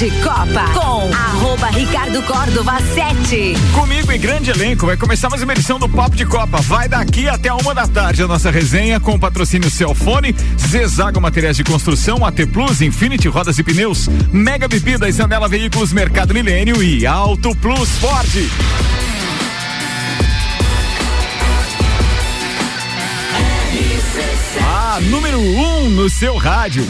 de Copa com arroba Ricardo Córdova 7. Comigo em grande elenco vai começar mais uma edição do Papo de Copa. Vai daqui até uma da tarde a nossa resenha com patrocínio Celfone, Zezago Materiais de Construção, AT Plus, Infinity Rodas e Pneus, Mega Bebidas, Anela Veículos, Mercado Milênio e Auto Plus Ford. Número 1 um no seu rádio.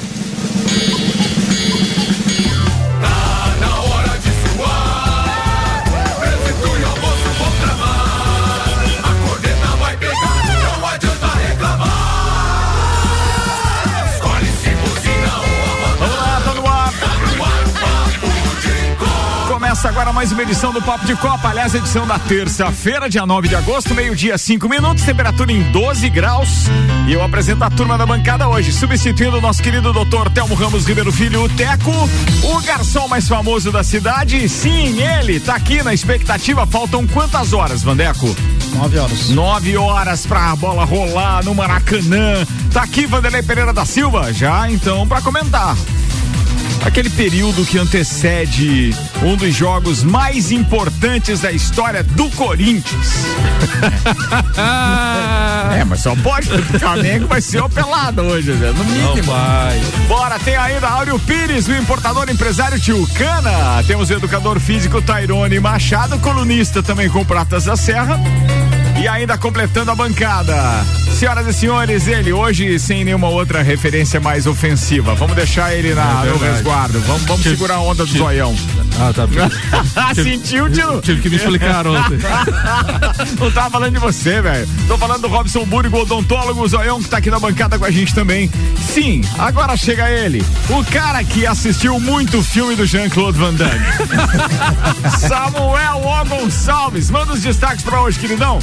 Começa agora mais uma edição do Papo de Copa, aliás, edição da terça-feira, dia 9 de agosto, meio-dia, 5 minutos, temperatura em 12 graus. E eu apresento a turma da bancada hoje, substituindo o nosso querido doutor Telmo Ramos Ribeiro Filho, o Teco, o garçom mais famoso da cidade. Sim, ele tá aqui na expectativa. Faltam quantas horas, Vandeco? Nove horas. Nove horas pra bola rolar no Maracanã. Tá aqui Vanderlei Pereira da Silva, já então pra comentar aquele período que antecede um dos jogos mais importantes da história do Corinthians. é, mas só pode, porque o Flamengo vai ser o pelado hoje, né? no mínimo. Bora, tem ainda Áureo Pires, o importador empresário Tio Cana. Temos o educador físico Tairone Machado, colunista também com Pratas da Serra. E ainda completando a bancada. Senhoras e senhores, ele hoje sem nenhuma outra referência mais ofensiva. Vamos deixar ele na, É no resguardo. Vamos, vamos segurar a onda do zoião. Ah, tá. Sentiu, tio? Tive que me explicar ontem. Não tava falando de você, velho. Tô falando do Robson Burgo, odontólogo, o zoião que tá aqui na bancada com a gente também. Sim, agora chega ele. O cara que assistiu muito o filme do Jean-Claude Van Damme. Samuel O. Gonçalves. Manda os destaques pra hoje, queridão.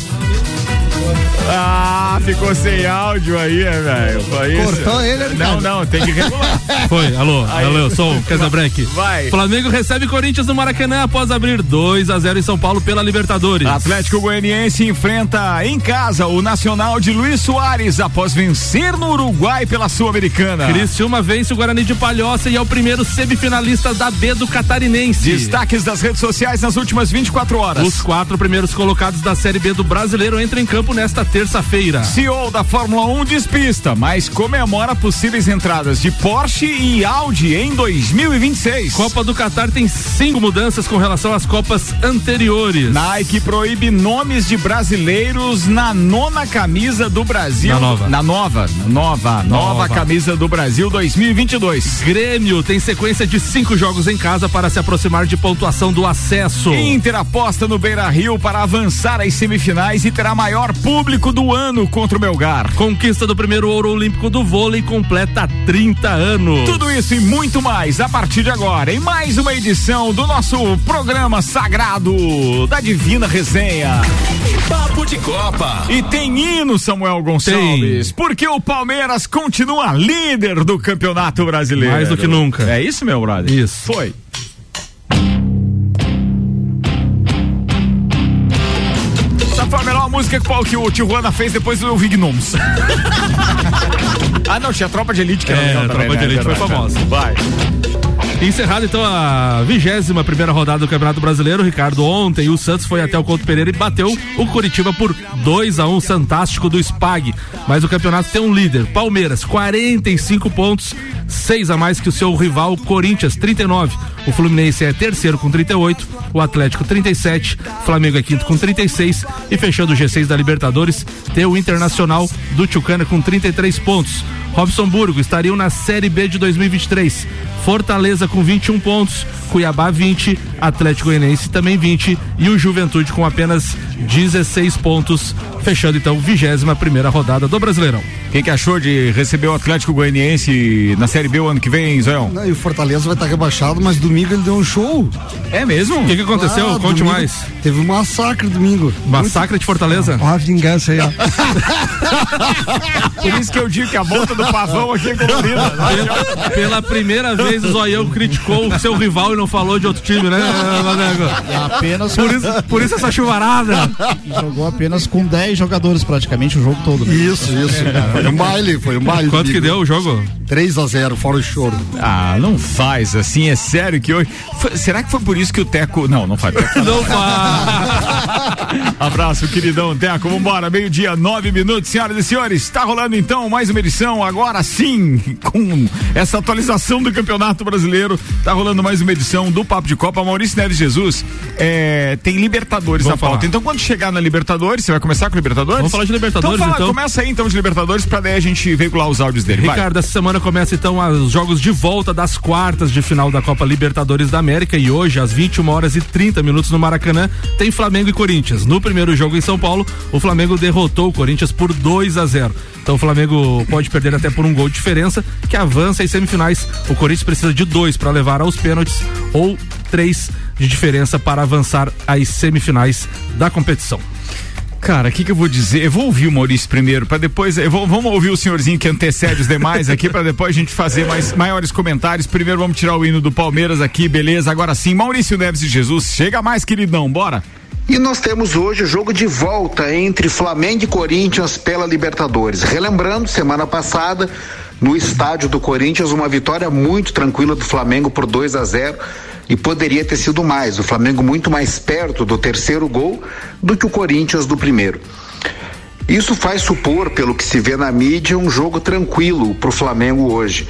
Ah, ficou sem áudio aí, é, velho. Foi isso. Cortou ele, Não, Ricardo? não, tem que regular. Foi, alô, Aí. alô, som, Casabreque. Vai. Flamengo recebe Corinthians no Maracanã após abrir 2 a 0 em São Paulo pela Libertadores. Atlético Goianiense enfrenta em casa o Nacional de Luiz Soares após vencer no Uruguai pela Sul-Americana. Criciúma vence o Guarani de Palhoça e é o primeiro semifinalista da B do Catarinense. Destaques das redes sociais nas últimas 24 horas. Os quatro primeiros colocados da Série B do Brasileiro entram em campo nesta terça-feira. CEO da Fórmula 1 despista, mas comemora possíveis entradas de Porsche e Audi em 2026. Copa do Catar tem cinco mudanças com relação às Copas anteriores. Nike proíbe nomes de brasileiros na nona camisa do Brasil. Na nova. Na nova. Nova. Nova, Nova. camisa do Brasil 2022. Grêmio tem sequência de cinco jogos em casa para se aproximar de pontuação do acesso. Inter aposta no Beira Rio para avançar às semifinais e terá maior público do ano contra o Melgar. Conquista do primeiro ouro olímpico do vôlei completa 30 anos. Tudo isso e muito mais a partir de agora, em mais uma edição do nosso programa sagrado da Divina Resenha. Papo de Copa. E tem hino, Samuel Gonçalves, porque o Palmeiras continua líder do Campeonato Brasileiro. Mais do que nunca. É isso, meu brother? Isso. Foi. A música que, que o Tijuana fez depois do Vignoms. ah, não, tinha Tropa de Elite que era É, legal a também, Tropa de né? Elite foi famosa. Vai. Encerrada então a vigésima primeira rodada do Campeonato Brasileiro, Ricardo, ontem o Santos foi até o Couto Pereira e bateu o Curitiba por 2 a 1 fantástico do Spag. Mas o campeonato tem um líder, Palmeiras, 45 pontos, 6 a mais que o seu rival Corinthians, 39. O Fluminense é terceiro com 38, o Atlético 37, Flamengo é quinto com 36 e fechando o G6 da Libertadores, tem o Internacional do Tchucana com 33 pontos. Robson Burgo estariam na Série B de 2023. Fortaleza com 21 pontos, Cuiabá 20, Atlético Goianiense também 20 e o Juventude com apenas 16 pontos, fechando então 21 primeira rodada do Brasileirão. O que, achou de receber o Atlético Goianiense na Série B o ano que vem, Zéu? Não, E o Fortaleza vai estar rebaixado, mas domingo ele deu um show. É mesmo? O que, que aconteceu? Ah, Conte domingo mais. Teve um massacre domingo. Massacre de Fortaleza? Ó, a vingança aí, ó. Por isso que eu digo que a volta do pavão aqui é colorida. Pela, pela primeira vez o Zoião criticou o seu rival e não falou de outro time, né, Manego? Apenas Por isso, por isso essa chuvarada. jogou apenas com 10 jogadores praticamente o jogo todo. Né? Isso, isso. Foi um baile, foi um baile. Quanto que deu o jogo? 3 a 0 fora o choro. Ah, não faz assim, é sério que hoje. Foi, será que foi por isso que o Teco. Não, não faz. não faz. Abraço, queridão Teco. Vambora, meio-dia, nove minutos, senhoras e senhores. Está rolando então mais uma edição, agora sim, com essa atualização do Campeonato Brasileiro. Está rolando mais uma edição do Papo de Copa. Maurício Neves Jesus é, tem Libertadores Vamos na pauta. falar. Então, quando chegar na Libertadores, você vai começar com Libertadores? Vamos falar de Libertadores, então. Fala, então. Começa aí então de Libertadores pra daí a gente veicular os áudios dele. Vai. Ricardo, essa semana começa então os jogos de volta das quartas de final da Copa Libertadores da América e hoje às 21 horas e 30 minutos no Maracanã tem Flamengo e Corinthians. No primeiro jogo em São Paulo, o Flamengo derrotou o Corinthians por 2 a 0. Então o Flamengo pode perder até por um gol de diferença, que avança às semifinais. O Corinthians precisa de dois para levar aos pênaltis ou três de diferença para avançar às semifinais da competição. Cara, o que, que eu vou dizer? Eu vou ouvir o Maurício primeiro, para depois. Eu vou, vamos ouvir o senhorzinho que antecede os demais aqui, para depois a gente fazer mais, maiores comentários. Primeiro vamos tirar o hino do Palmeiras aqui, beleza? Agora sim, Maurício Neves e Jesus. Chega mais, queridão, bora. E nós temos hoje o jogo de volta entre Flamengo e Corinthians pela Libertadores. Relembrando, semana passada, no estádio do Corinthians, uma vitória muito tranquila do Flamengo por 2 a 0 e poderia ter sido mais. O Flamengo muito mais perto do terceiro gol do que o Corinthians do primeiro. Isso faz supor, pelo que se vê na mídia, um jogo tranquilo para o Flamengo hoje.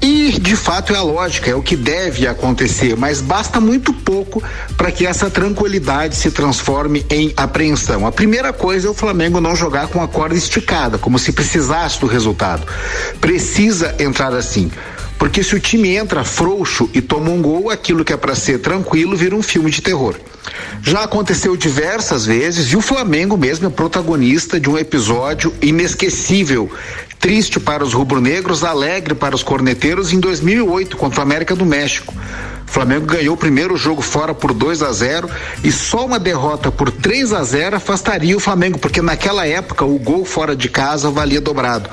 E de fato é a lógica, é o que deve acontecer, mas basta muito pouco para que essa tranquilidade se transforme em apreensão. A primeira coisa é o Flamengo não jogar com a corda esticada, como se precisasse do resultado. Precisa entrar assim. Porque se o time entra frouxo e toma um gol, aquilo que é para ser tranquilo vira um filme de terror. Já aconteceu diversas vezes e o Flamengo mesmo é protagonista de um episódio inesquecível, triste para os rubro-negros, alegre para os corneteiros em 2008 contra o América do México. O Flamengo ganhou o primeiro jogo fora por 2 a 0 e só uma derrota por 3 a 0 afastaria o Flamengo, porque naquela época o gol fora de casa valia dobrado.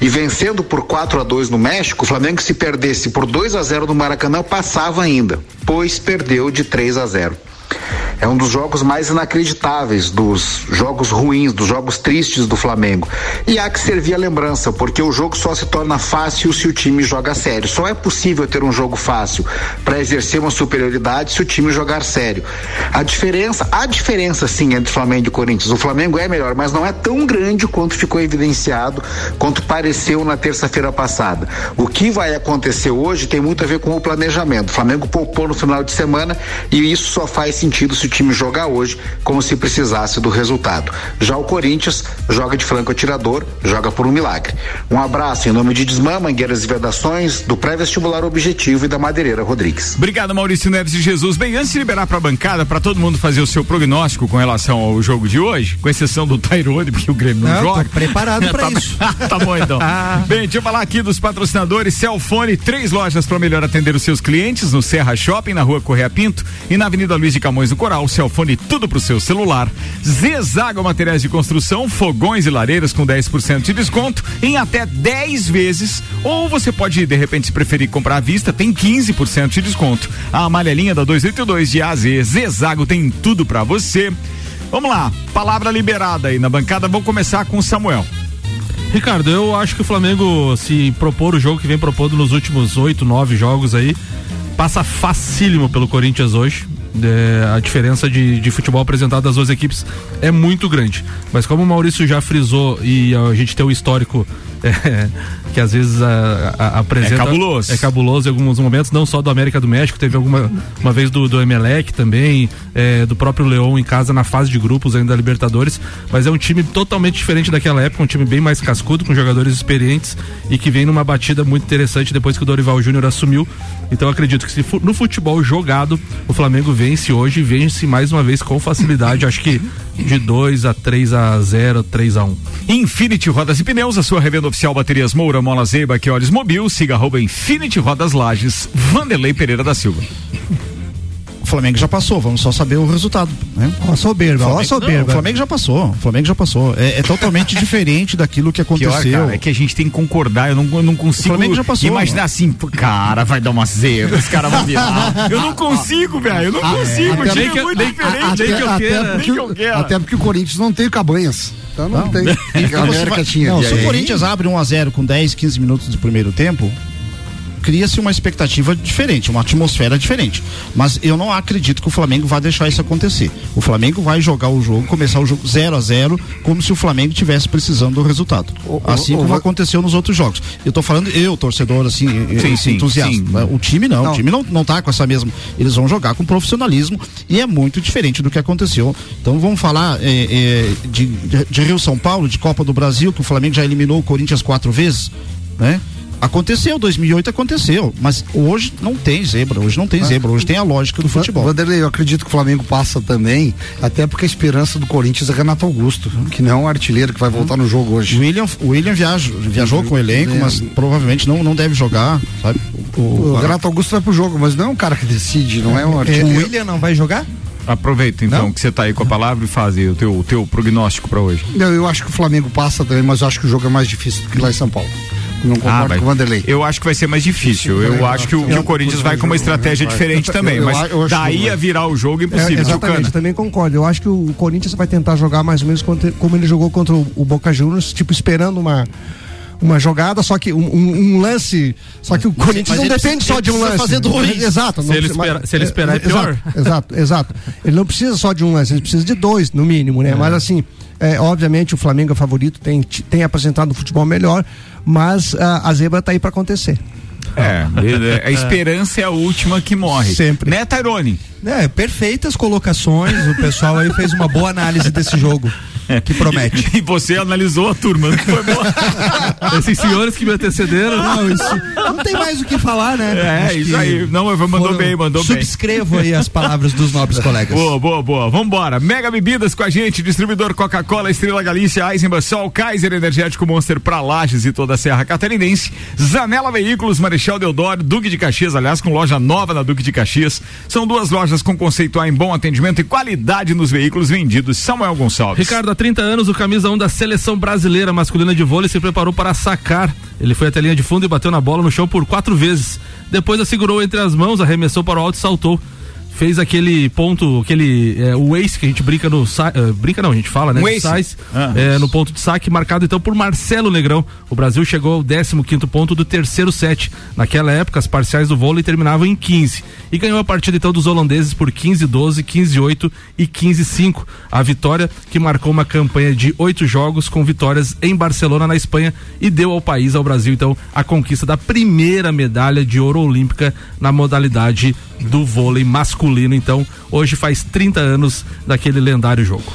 E vencendo por 4 a 2 no México, o Flamengo se perdesse por 2 a 0 no Maracanã passava ainda, pois perdeu de 3 a 0. É um dos jogos mais inacreditáveis, dos jogos ruins, dos jogos tristes do Flamengo. E há que servir a lembrança, porque o jogo só se torna fácil se o time joga sério. Só é possível ter um jogo fácil para exercer uma superioridade se o time jogar sério. A diferença, há diferença sim entre Flamengo e Corinthians. O Flamengo é melhor, mas não é tão grande quanto ficou evidenciado, quanto pareceu na terça-feira passada. O que vai acontecer hoje tem muito a ver com o planejamento. O Flamengo poupou no final de semana e isso só faz sentido se o time jogar hoje como se precisasse do resultado. Já o Corinthians joga de franco atirador, joga por um milagre. Um abraço em nome de Desmã, Mangueiras e Vedações, do pré-vestibular Objetivo e da Madeireira Rodrigues. Obrigado, Maurício Neves e Jesus. Bem, antes de liberar para a bancada, para todo mundo fazer o seu prognóstico com relação ao jogo de hoje, com exceção do Tairone, porque o Grêmio não, Não, joga. preparado pra Tá- isso. tá bom, então. Bem, deixa eu falar aqui dos patrocinadores. Celfone, três lojas para melhor atender os seus clientes no Serra Shopping, na rua Correia Pinto e na Avenida Luiz de Camões do Coral. Celfone, tudo pro seu celular. Zezago Materiais de Construção, fogões e lareiras com 10% de desconto em até 10 vezes. Ou você pode, de repente, se preferir comprar à vista, tem 15% de desconto. A amarelinha da 282 de AZ. Zezago tem tudo para você. Vamos lá, palavra liberada aí na bancada. Vamos começar com o Samuel. Ricardo, eu acho que o Flamengo, se propor o jogo que vem propondo nos últimos oito, nove jogos aí, passa facílimo pelo Corinthians hoje. É, a diferença de, de futebol apresentado das duas equipes é muito grande. Mas como o Maurício já frisou e a gente tem o histórico é, que às vezes a, a, apresenta. É cabuloso. É cabuloso em alguns momentos, não só do América do México, teve alguma uma vez do, do Emelec também, é, do próprio Leão em casa na fase de grupos ainda da Libertadores. Mas é um time totalmente diferente daquela época, um time bem mais cascudo, com jogadores experientes e que vem numa batida muito interessante depois que o Dorival Júnior assumiu. Então eu acredito que se no futebol jogado, o Flamengo vence hoje e vence mais uma vez com facilidade. Acho que de 2 a 3 a 0, 3 a 1. Infinity Rodas e Pneus, a sua revenda oficial Baterias Moura, Mola Zeiba, que olhos mobil, siga arroba Infinity Rodas Lages, Vanderlei Pereira da Silva. O Flamengo já passou, vamos só saber o resultado. Né? Ó, soberba, ó, a Não, o soberba. Flamengo já passou. O Flamengo já passou. É, é totalmente diferente daquilo que Pior, aconteceu. cara, é que a gente tem que concordar. Eu não, eu não consigo Flamengo já passou, imaginar assim, pô, cara, vai dar uma zebra, os caras vão virar. Eu não consigo, velho. Eu não consigo. O até time que- é muito diferente. até- Nem que eu até queira. porque, que eu quero. até porque o Corinthians não tem cabanhas. Então não, tem. A América tinha. Não, se o Corinthians abre 1 a 0 com 10, 15 minutos do primeiro tempo, cria-se uma expectativa diferente, uma atmosfera diferente. Mas eu não acredito que o Flamengo vai deixar isso acontecer. O Flamengo vai jogar o jogo, começar o jogo 0 a 0 como se o Flamengo tivesse precisando do resultado. O- assim o- como o- aconteceu nos outros jogos. Eu tô falando eu, torcedor, assim, Sim, sim, entusiasta. sim. O time não, Não. o time não, não tá com essa mesma. Eles vão jogar com profissionalismo e é muito diferente do que aconteceu. Então vamos falar é, é, de, de, de Rio São Paulo, de Copa do Brasil, que o Flamengo já eliminou o Corinthians quatro vezes, né? Aconteceu, 2008 aconteceu, mas hoje não tem zebra, hoje não tem zebra, hoje tem a lógica do futebol. Vanderlei, eu acredito que o Flamengo passa também, até porque a esperança do Corinthians é Renato Augusto, que não é um artilheiro que vai voltar no jogo hoje. William, o William viaja, viajou com o elenco, mas provavelmente não, não deve jogar, sabe? O, O o- Renato Augusto vai pro jogo, mas não é um cara que decide, não é um É, artilheiro. o William não vai jogar? Aproveita então que você tá aí com a palavra e faz aí o teu, o teu prognóstico pra hoje. Não, eu acho que o Flamengo passa também, mas eu acho que o jogo é mais difícil do que lá em São Paulo. Não concordo vai- com o Vanderlei. eu acho que vai ser mais difícil. Eu vai- acho que o, que eu- o Corinthians vai com uma estratégia diferente também. eu- Mas eu acho daí que- a virar o jogo É, impossível. exatamente, Tchucana. eu também concordo. Eu acho que o Corinthians vai tentar jogar mais ou menos contra- como ele jogou contra o, o Boca Juniors, tipo, esperando uma. Uma jogada, só que um, um- um lance. Só que o Corinthians mas não depende precisa- só de um lance. fazer dois. Exato. Se não ele precisa- espera- se ele esperar, é exato, pior. Exato, exato. Ele não precisa só de um lance, ele precisa de dois, no mínimo, né? Mas assim, é, obviamente o Flamengo é favorito, tem, tem apresentado um futebol melhor, mas ah, a zebra tá aí para acontecer. É, a esperança é a última que morre. Sempre. Né, Tairone? É, perfeitas colocações. O pessoal aí fez uma boa análise desse jogo. Que promete. E você analisou a turma, não foi boa? Esses senhores que me antecederam. Não, isso, não tem mais o que falar, né? É, Acho isso aí. Não, mandou foram- bem, mandou bem. Subscrevo aí as palavras dos nobres colegas. Boa, boa, boa. Vambora. Mega Bebidas com a gente, distribuidor Coca-Cola, Estrela Galícia, Eisenbahn, Sol, Kaiser Energético Monster pra Lages e toda a Serra Catarinense. Zanela Veículos, Marechal Deodoro, Duque de Caxias, aliás, com loja nova na Duque de Caxias. São duas lojas com conceito A em bom atendimento e qualidade nos veículos vendidos. Samuel Gonçalves. Ricardo, há 30 anos, o camisa 1 da seleção brasileira masculina de vôlei se preparou para sacar. Ele foi até a linha de fundo e bateu na bola no chão por quatro vezes. Depois a segurou entre as mãos, arremessou para o alto e saltou. Fez aquele ponto, aquele. É, o ace que a gente brinca no. eh, brinca não, a gente fala, né? Um sais, Ah. eh, no ponto de saque, marcado então por Marcelo Negrão. O Brasil chegou ao 15 ponto do terceiro set. Naquela época, as parciais do vôlei terminavam em 15. E ganhou a partida então dos holandeses por 15-12, 15-8 e 15-5. A vitória que marcou uma campanha de oito jogos com vitórias em Barcelona, na Espanha, e deu ao país, ao Brasil, então, a conquista da primeira medalha de ouro olímpica na modalidade do vôlei masculino. Então, hoje faz 30 anos daquele lendário jogo.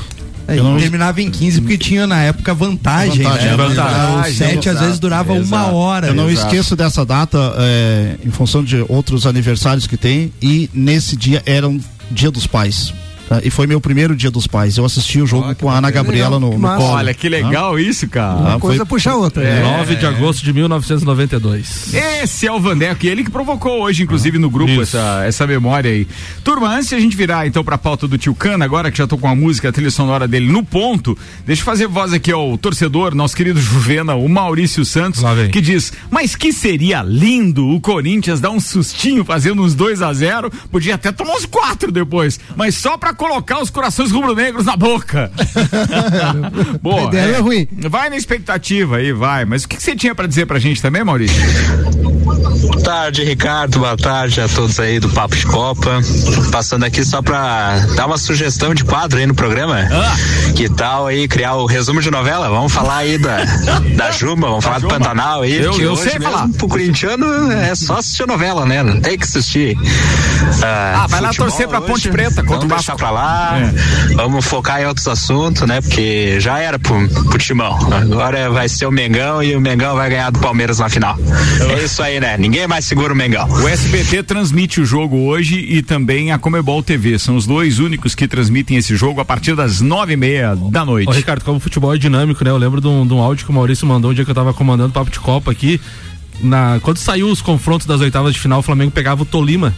É, e terminava em 15 porque tinha na época vantagem, Vantagem, né? vantagem. O set às vezes durava uma Exato. hora. Eu não Exato. esqueço dessa data é, em função de outros aniversários que tem e nesse dia era um dia dos pais. Tá? E foi meu primeiro dia dos pais. Eu assisti o jogo com a Ana Gabriela no, no massa. colo. Olha que legal isso, cara. Ah, Uma coisa foi- puxa a outra. É. né? 9 de agosto de 1992. Esse é o Vandeco, e ele que provocou hoje, inclusive, no grupo, Isso. essa, essa memória aí. Turma, antes de a gente virar então pra pauta do Tio Cana, agora que já tô com a música, a trilha sonora dele no ponto, deixa eu fazer voz aqui ao torcedor, nosso querido Juvena, o Maurício Santos, que diz: Mas que seria lindo o Corinthians dar um sustinho fazendo uns 2 a 0 podia até tomar uns quatro depois, mas só pra colocar os corações rubro-negros na boca. Boa. A ideia não é ruim. Vai na expectativa aí, vai. Mas o que, que você tinha pra dizer pra gente também, Maurício? Boa tarde, Ricardo. Boa tarde a todos aí do Papo de Copa. Passando aqui só pra dar uma sugestão de quadro aí no programa. Que tal aí criar o resumo de novela? Vamos falar aí da, da Juma, vamos falar do Juma. Pantanal aí. Eu- que eu sei falar. Pro corintiano é só assistir a novela, né? Não tem que assistir. Ah, vai lá torcer pra hoje. Ponte Preta contra Vamos o Vasco. pra lá. É. Vamos focar em outros assuntos, né? Porque já era pro, pro Timão. Agora vai ser o Mengão e o Mengão vai ganhar do Palmeiras na final. É isso aí, né? Ninguém mais segura o Mengão. O SBT transmite o jogo hoje e também a Comebol TV. São os dois únicos que transmitem esse jogo a partir das nove e meia da noite. Ô, Ricardo, como o futebol é dinâmico, né? Eu lembro de um, de um áudio que o Maurício mandou um dia que eu tava comandando o Papo de Copa aqui. Na, quando saiu os confrontos das oitavas de final, o Flamengo pegava o Tolima.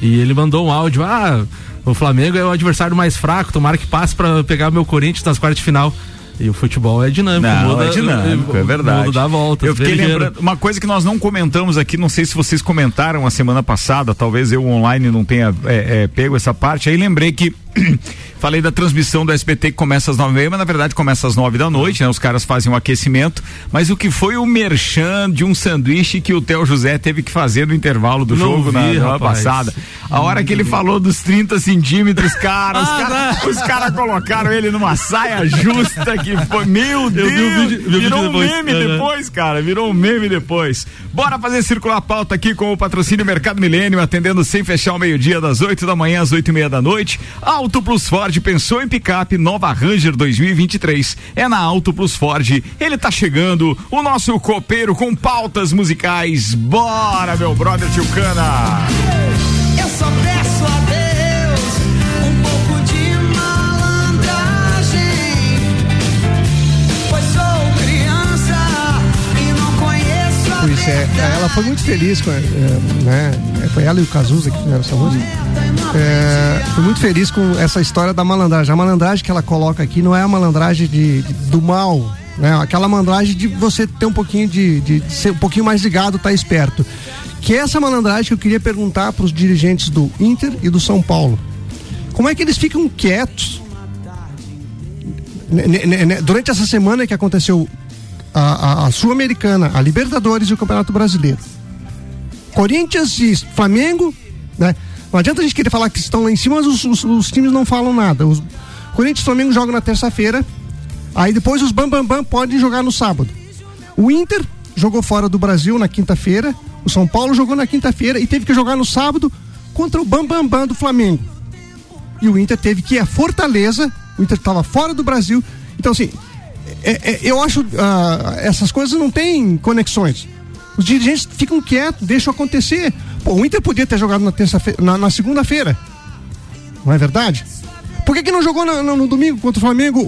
E ele mandou um áudio, ah, o Flamengo é o adversário mais fraco, tomara que passe para pegar o meu Corinthians nas quartas de final. E o futebol é dinâmico, Não, muda, é dinâmico, é verdade. Muda dá volta. Eu fiquei ligeiro. lembrando, uma coisa que nós não comentamos aqui, não sei se vocês comentaram a semana passada, talvez eu online não tenha é, é, pego essa parte, aí lembrei que falei da transmissão do SBT que começa às nove e meia, mas na verdade começa às nove da noite, né? Os caras fazem um aquecimento, mas o que foi o merchan de um sanduíche que o Theo José teve que fazer no intervalo do Não jogo na vi, semana rapaz. passada. A hora que ele falou dos 30 centímetros, cara, os Ah, caras os cara colocaram ele numa saia justa que foi, meu Deus, vídeo- virou um depois. meme depois, cara, virou um meme depois. Bora fazer circular a pauta aqui com o patrocínio Mercado Milênio, atendendo sem fechar o meio-dia, das 8 da manhã às oito e meia da noite. Auto Plus Ford pensou em picape nova Ranger 2023. É na Auto Plus Ford. Ele tá chegando, o nosso copeiro com pautas musicais. Bora, meu brother Tilcana. Eu só Pois é, ela foi muito feliz com, é, né? Foi ela e o Cazuza que fizeram essa música. É, foi muito feliz com essa história da malandragem. A malandragem que ela coloca aqui não é a malandragem de, de- do mal, né? Aquela malandragem de você ter um pouquinho de, de- de ser um pouquinho mais ligado, tá esperto. Que é essa malandragem que eu queria perguntar para os dirigentes do Inter e do São Paulo. Como é que eles ficam quietos durante essa semana que aconteceu a, a- a Sul-Americana, a Libertadores e o Campeonato Brasileiro. Corinthians e Flamengo, né? Não adianta a gente querer falar que estão lá em cima, mas os, os- os times não falam nada. Os Corinthians e Flamengo jogam na terça-feira, aí depois os Bam Bam Bam podem jogar no sábado. O Inter jogou fora do Brasil na quinta-feira, o São Paulo jogou na quinta-feira e teve que jogar no sábado contra o Bam Bam Bam do Flamengo. E o Inter teve que ir a Fortaleza, o Inter estava fora do Brasil. Então, assim, é- é- eu acho ah, essas coisas não têm conexões. Os dirigentes ficam quietos, deixam acontecer. Pô, o Inter podia ter jogado na terça-feira, na, na segunda-feira. Não é verdade? Por que, que não jogou na- no, no domingo contra o Flamengo o,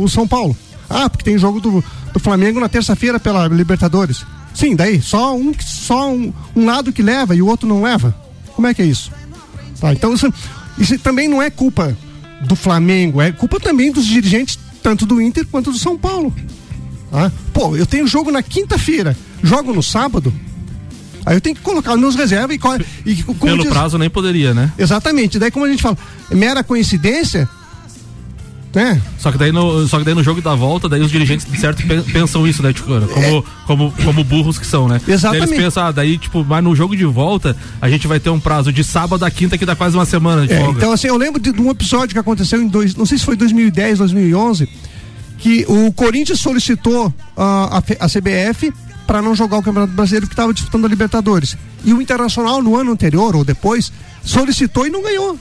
o- o São Paulo? Ah, porque tem jogo do, do Flamengo na terça-feira pela Libertadores. Sim, daí só um só um, um lado que leva e o outro não leva. Como é que é isso? Tá, então isso, isso também não é culpa do Flamengo, é culpa também dos dirigentes, tanto do Inter quanto do São Paulo. Tá? Pô, eu tenho jogo na quinta-feira, jogo no sábado, aí eu tenho que colocar nos reservas e, co- e Pelo diz- prazo nem poderia, né? Exatamente, daí como a gente fala, é mera coincidência, né? Só que daí no, só que daí no jogo da volta, daí os dirigentes de certo pen- pensam isso, né, Ticana? Como, como, como burros que são, né? É. Exatamente. Daí eles pensam, ah, daí, tipo, mas no jogo de volta, a gente vai ter um prazo de sábado a quinta que dá quase uma semana de É, folga. então, assim, eu lembro de, de um episódio que aconteceu em dois, não sei se foi 2010, 2011, que o Corinthians solicitou ah, a, a CBF para não jogar o Campeonato Brasileiro que estava disputando a Libertadores. E o Internacional, no ano anterior ou depois, solicitou e não ganhou.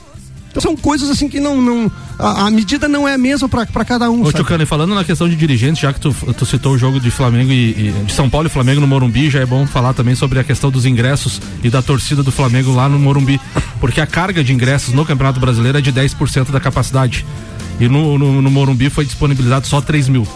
Então, são coisas assim que não. não a, a medida não é a mesma para cada um. Ô? Tchucano, falando na questão de dirigentes, já que tu, tu citou o jogo de Flamengo e, e- de São Paulo e Flamengo no Morumbi, já é bom falar também sobre a questão dos ingressos e da torcida do Flamengo lá no Morumbi. Porque a carga de ingressos no Campeonato Brasileiro é de 10% da capacidade. E no, no, no Morumbi foi disponibilizado só 3 mil.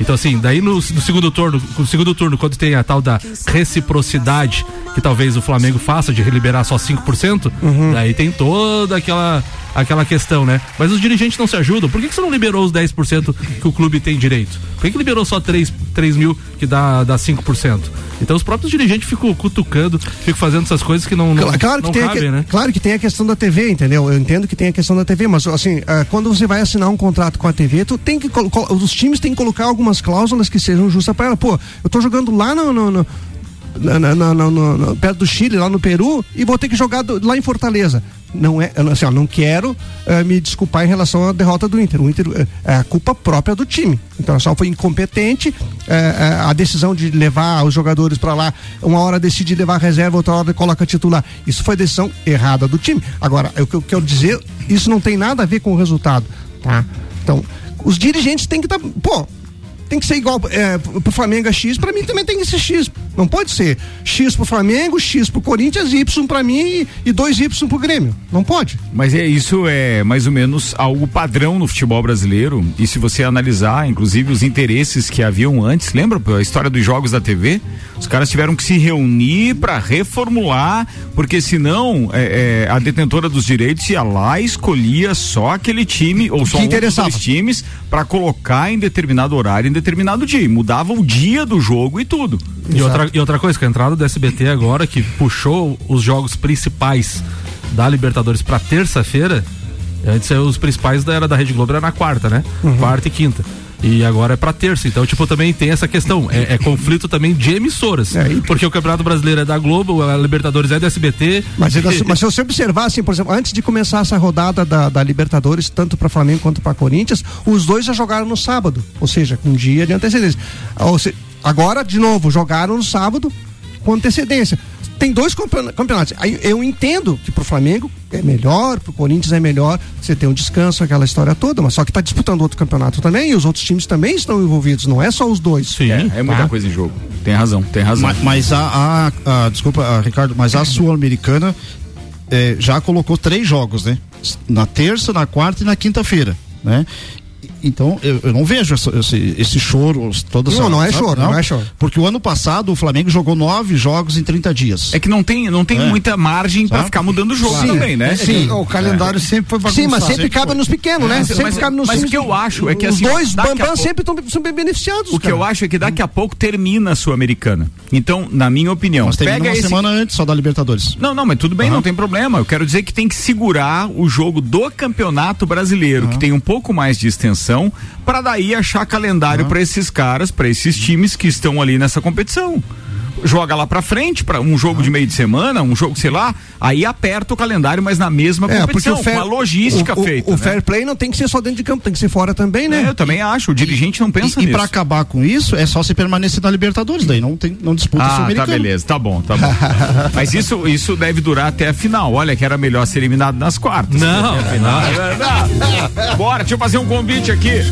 Então, assim, daí no, no segundo turno, no segundo turno, quando tem a tal da reciprocidade, que talvez o Flamengo faça de liberar só 5%, daí tem toda aquela, aquela questão, né? Mas os dirigentes não se ajudam. Por que, que você não liberou os 10% que o clube tem direito? Por que, que liberou só 3, 3 mil que dá, dá 5%? Então os próprios dirigentes ficam cutucando, ficam fazendo essas coisas que não, não, Cla- Claro que, não tem cabem, que- né? claro que tem a questão da TV, entendeu? Eu entendo que tem a questão da TV, mas assim, ah, quando você vai assinar um contrato com a TV, tu tem que os times têm que colocar algumas cláusulas que sejam justas para ela. Pô, eu tô jogando lá no, no- no- na- na- na- perto do Chile, lá no Peru, e vou ter que jogar do- lá em Fortaleza. Não é, assim, ó, não quero eh, me desculpar em relação à derrota do Inter. O Inter eh, é a culpa própria do time. Então, só foi incompetente. eh, a decisão de levar os jogadores para lá, uma hora decide levar reserva, outra hora coloca titular. Isso foi decisão errada do time. Agora, o que eu quero dizer, isso não tem nada a ver com o resultado, tá? Então, os dirigentes têm que estar, pô, tem que ser igual é, pro Flamengo é X, pra mim também tem que ser X. Não pode ser X pro Flamengo, X pro Corinthians, Y pra mim e, e dois Y pro Grêmio. Não pode. Mas é isso é mais ou menos algo padrão no futebol brasileiro. E se você analisar, inclusive, os interesses que haviam antes, lembra a história dos jogos da TV? Os caras tiveram que se reunir para reformular, porque senão é, é, a detentora dos direitos ia lá e escolhia só aquele time ou só um dos dois times para colocar em determinado horário, em determinado dia. Mudava o dia do jogo e tudo. E outra, e outra coisa, que a entrada do SBT agora, que puxou os jogos principais da Libertadores pra terça-feira, antes eh, os principais da era da Rede Globo era na quarta, né? Quarta e quinta. E agora é pra terça. Então, tipo, também tem essa questão. É, é conflito também de emissoras. porque o Campeonato Brasileiro é da Globo, a Libertadores é da SBT. Mas, ainda- mas se você observar, assim, por exemplo, antes de começar essa rodada da, da Libertadores, tanto para Flamengo quanto para Corinthians, os dois já jogaram no sábado, ou seja, com um dia de antecedência. Ou se- agora, de novo, jogaram no sábado com antecedência. Tem dois campeon- campeonatos. Aí eu entendo que pro Flamengo é melhor, pro Corinthians é melhor, você tem um descanso, aquela história toda, mas só que tá disputando outro campeonato também e os outros times também estão envolvidos, não é só os dois. Sim, é, é muita Tá? coisa em jogo. Tem razão, tem razão. Mas, mas a, a- a- desculpa, a, Ricardo, mas a Sul-Americana eh, já colocou três jogos, né? Na terça, na quarta e na quinta-feira, né? Então, eu, eu não vejo essa- esse, esse choro toda Não, essa- não é sabe? choro, não é choro. Porque o ano passado o Flamengo jogou nove jogos em 30 dias. É que não tem, não tem É. muita margem Sabe? ficar mudando o jogo Sim, também, né? sim. O calendário sempre foi Sim, mas bagunçado. sempre cabe nos pequenos, né? Mas- sempre mas- cabe nos mas o que eu acho é que, Os assim, dois daqui a Bambam sempre tão, são bem beneficiados. O que eu acho é que daqui a pouco termina a Sul-Americana. Então, na minha opinião, terminamos pega uma esse semana antes só da Libertadores. Não, não, mas tudo bem, Aham. não tem problema. Eu quero dizer que tem que segurar o jogo do Campeonato Brasileiro, que tem um pouco mais de extensão, para daí achar calendário pra esses caras, pra esses times que estão ali nessa competição. Joga lá pra frente, para um jogo de meio de semana, um jogo, sei lá, aí aperta o calendário, mas na mesma É, porque competição, o fair, com a logística o, o- feita. O, né? fair play não tem que ser só dentro de campo, tem que ser fora também, né? É, eu também acho, o dirigente não pensa E, e nisso. para acabar com isso, é só se permanecer na Libertadores, daí não tem não disputa Ah, tá sul-americana. beleza, tá bom, tá bom. Mas isso, isso deve durar até a final. Olha que era melhor ser eliminado nas quartas. Não, final. Não. Bora, deixa eu fazer um convite aqui.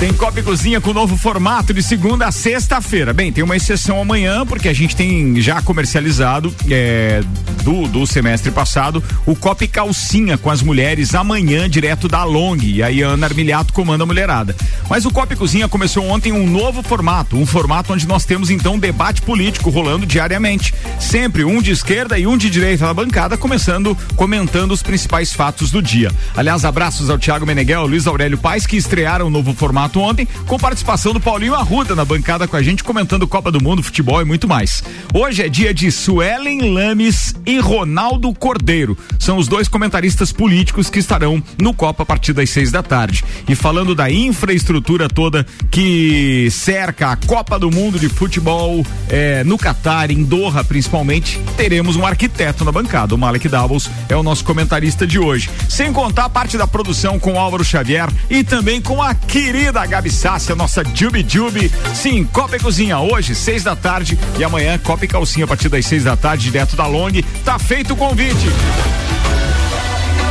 Tem Copa e Cozinha com novo formato de segunda a sexta-feira. Bem, tem uma exceção amanhã, porque a gente tem já comercializado é, do, do semestre passado o Copa e Calcinha com as mulheres amanhã, direto da Long. E aí a Ana Armiliato comanda a mulherada. Mas o Copa e Cozinha começou ontem um novo formato, um formato onde nós temos então um debate político rolando diariamente. Sempre um de esquerda e um de direita na bancada, começando comentando os principais fatos do dia. Aliás, abraços ao Thiago Meneghel, Luiz Aurélio Paes, que estrearam o novo formato ontem, com participação do Paulinho Arruda na bancada com a gente, comentando Copa do Mundo, futebol e muito mais. Hoje é dia de Suelen Lames e Ronaldo Cordeiro. São os dois comentaristas políticos que estarão no Copa a partir das seis da tarde. E falando da infraestrutura toda que cerca a Copa do Mundo de futebol eh, no Catar, em Doha principalmente, teremos um arquiteto na bancada. O Malek Davos é o nosso comentarista de hoje. Sem contar a parte da produção com Álvaro Xavier e também com a querida Gabi Sassi, a nossa Jubi Jubi. Sim, Copa e Cozinha hoje, seis da tarde e amanhã Copa e Calcinha a partir das seis da tarde, direto da Long. Tá feito o convite.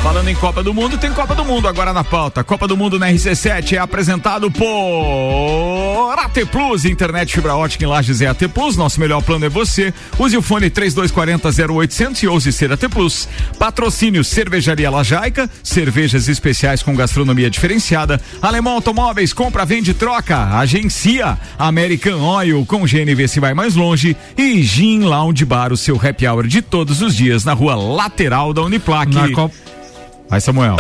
Falando em Copa do Mundo, tem Copa do Mundo agora na pauta. Copa do Mundo na RC7 é apresentado por AT Plus, internet fibra ótica em Lages é AT Plus. Nosso melhor plano é você. Use o fone 3240 0800 e ouse ser AT Plus. Patrocínio Cervejaria Lajaica, cervejas especiais com gastronomia diferenciada. Alemão Automóveis, compra, vende, troca. Agencia American Oil com GNV se vai mais longe. E Gin Lounge Bar, o seu happy hour de todos os dias na rua lateral da Uniplac. Na Copa. Vai, Samuel.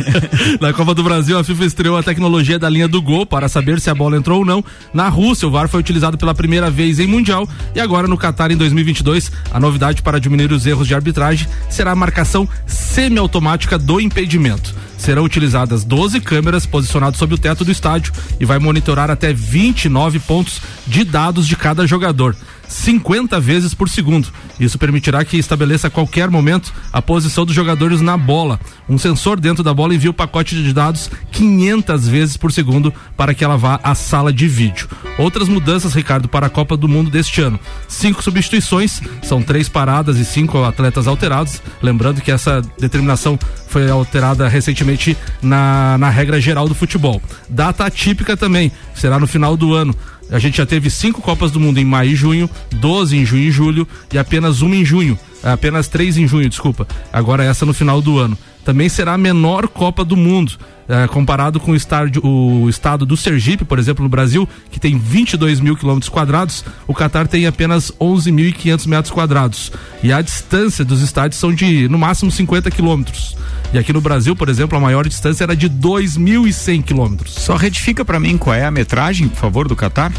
Na Copa do Brasil, a FIFA estreou a tecnologia da linha do gol para saber se a bola entrou ou não. Na Rússia, o VAR foi utilizado pela primeira vez em Mundial e agora no Catar em 2022, a novidade para diminuir os erros de arbitragem será a marcação semiautomática do impedimento. Serão utilizadas 12 câmeras posicionadas sob o teto do estádio e vai monitorar até 29 pontos de dados de cada jogador. 50 vezes por segundo. Isso permitirá que estabeleça a qualquer momento a posição dos jogadores na bola. Um sensor dentro da bola envia o pacote de dados 500 vezes por segundo para que ela vá à sala de vídeo. Outras mudanças, Ricardo, para a Copa do Mundo deste ano. Cinco substituições, são três paradas e cinco atletas alterados. Lembrando que essa determinação foi alterada recentemente na, na regra geral do futebol. Data atípica também, será no final do ano. A gente já teve cinco Copas do Mundo em maio e junho, 12 em junho e julho e apenas uma em junho. Apenas três em junho, desculpa. Agora essa no final do ano. Também será a menor Copa do Mundo. Eh, comparado com o, estádio, o estado do Sergipe, por exemplo, no Brasil, que tem 22 mil quilômetros quadrados, o Catar tem apenas 11.500 metros quadrados. E a distância dos estádios são de, no máximo, 50 quilômetros. E aqui no Brasil, por exemplo, a maior distância era de 2.100 quilômetros. Só retifica pra mim qual é a metragem, por favor, do Catar?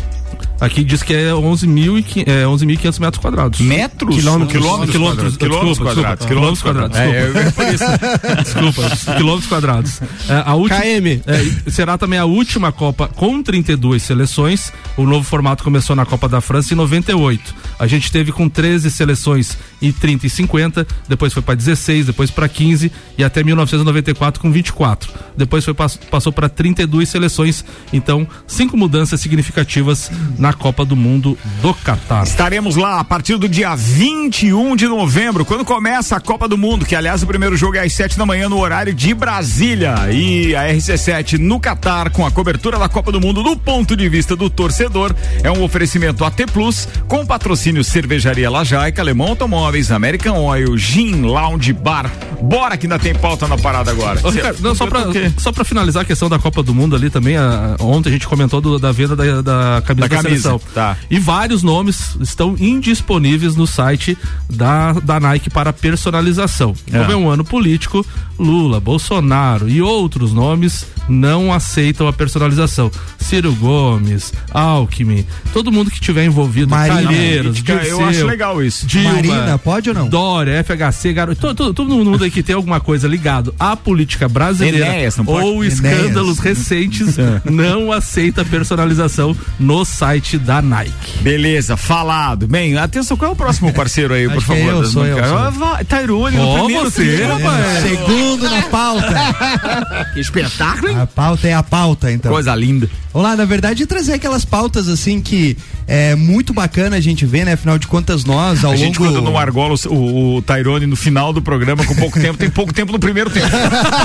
Aqui diz que é 11.500 é, 11.500 metros quadrados. Metros? Quilômetros. Quilômetros Quilômetros, Quilômetros desculpa. quadrados. Quilômetros quadrados. Desculpa. Quilômetros quadrados. A última, KM. é, será também a última Copa com 32 seleções. O novo formato começou na Copa da França em 98. A gente teve com 13 seleções em 30 e 50, depois foi para 16, depois para 15 e até 1994 com 24. Depois foi pass- passou para 32 seleções. Então, cinco mudanças significativas na Copa do Mundo do Catar. Estaremos lá a partir do dia 21 de novembro, quando começa a Copa do Mundo, que aliás o primeiro jogo é às 7 da manhã no horário de Brasília. E a RC7 no Catar, com a cobertura da Copa do Mundo do ponto de vista do torcedor, é um oferecimento AT Plus, com patrocínio Cervejaria Lajaica, Alemão Automóveis, American Oil, Gin, Lounge Bar. Bora que ainda tem pauta na parada agora. Ô, Ricardo, não, só, pra, só pra finalizar a questão da Copa do Mundo ali também, a- ontem a gente comentou do- da venda da, da camisa Da da, tá. E vários nomes estão indisponíveis no site da, da Nike para personalização. É. Como é um ano político, Lula, Bolsonaro e outros nomes não aceitam a personalização. Ciro Gomes, Alckmin, todo mundo que tiver envolvido, Marina. Calheiros, Política, eu Dirceu, acho legal isso. Dilma, Marina, pode ou não? Dória, FHC, garoto, todo, todo, todo mundo aí que tem alguma coisa ligado à política brasileira Enéas, ou escândalos recentes não aceita personalização no site da Nike. Beleza, falado. Bem, atenção, qual é o próximo parceiro aí, por é favor? eu, sou eu, sou eu. Ah, Tairone, no primeiro você, rapaz. Segundo na pauta. Que espetáculo, hein? A pauta é a pauta, então. Coisa linda. Vamos lá, na verdade, trazer aquelas pautas assim que é muito bacana a gente ver, né? Afinal de contas, nós, ao A gente, longo. quando não argola o, o, o Tairone no final do programa com pouco tempo, tem pouco tempo no primeiro tempo.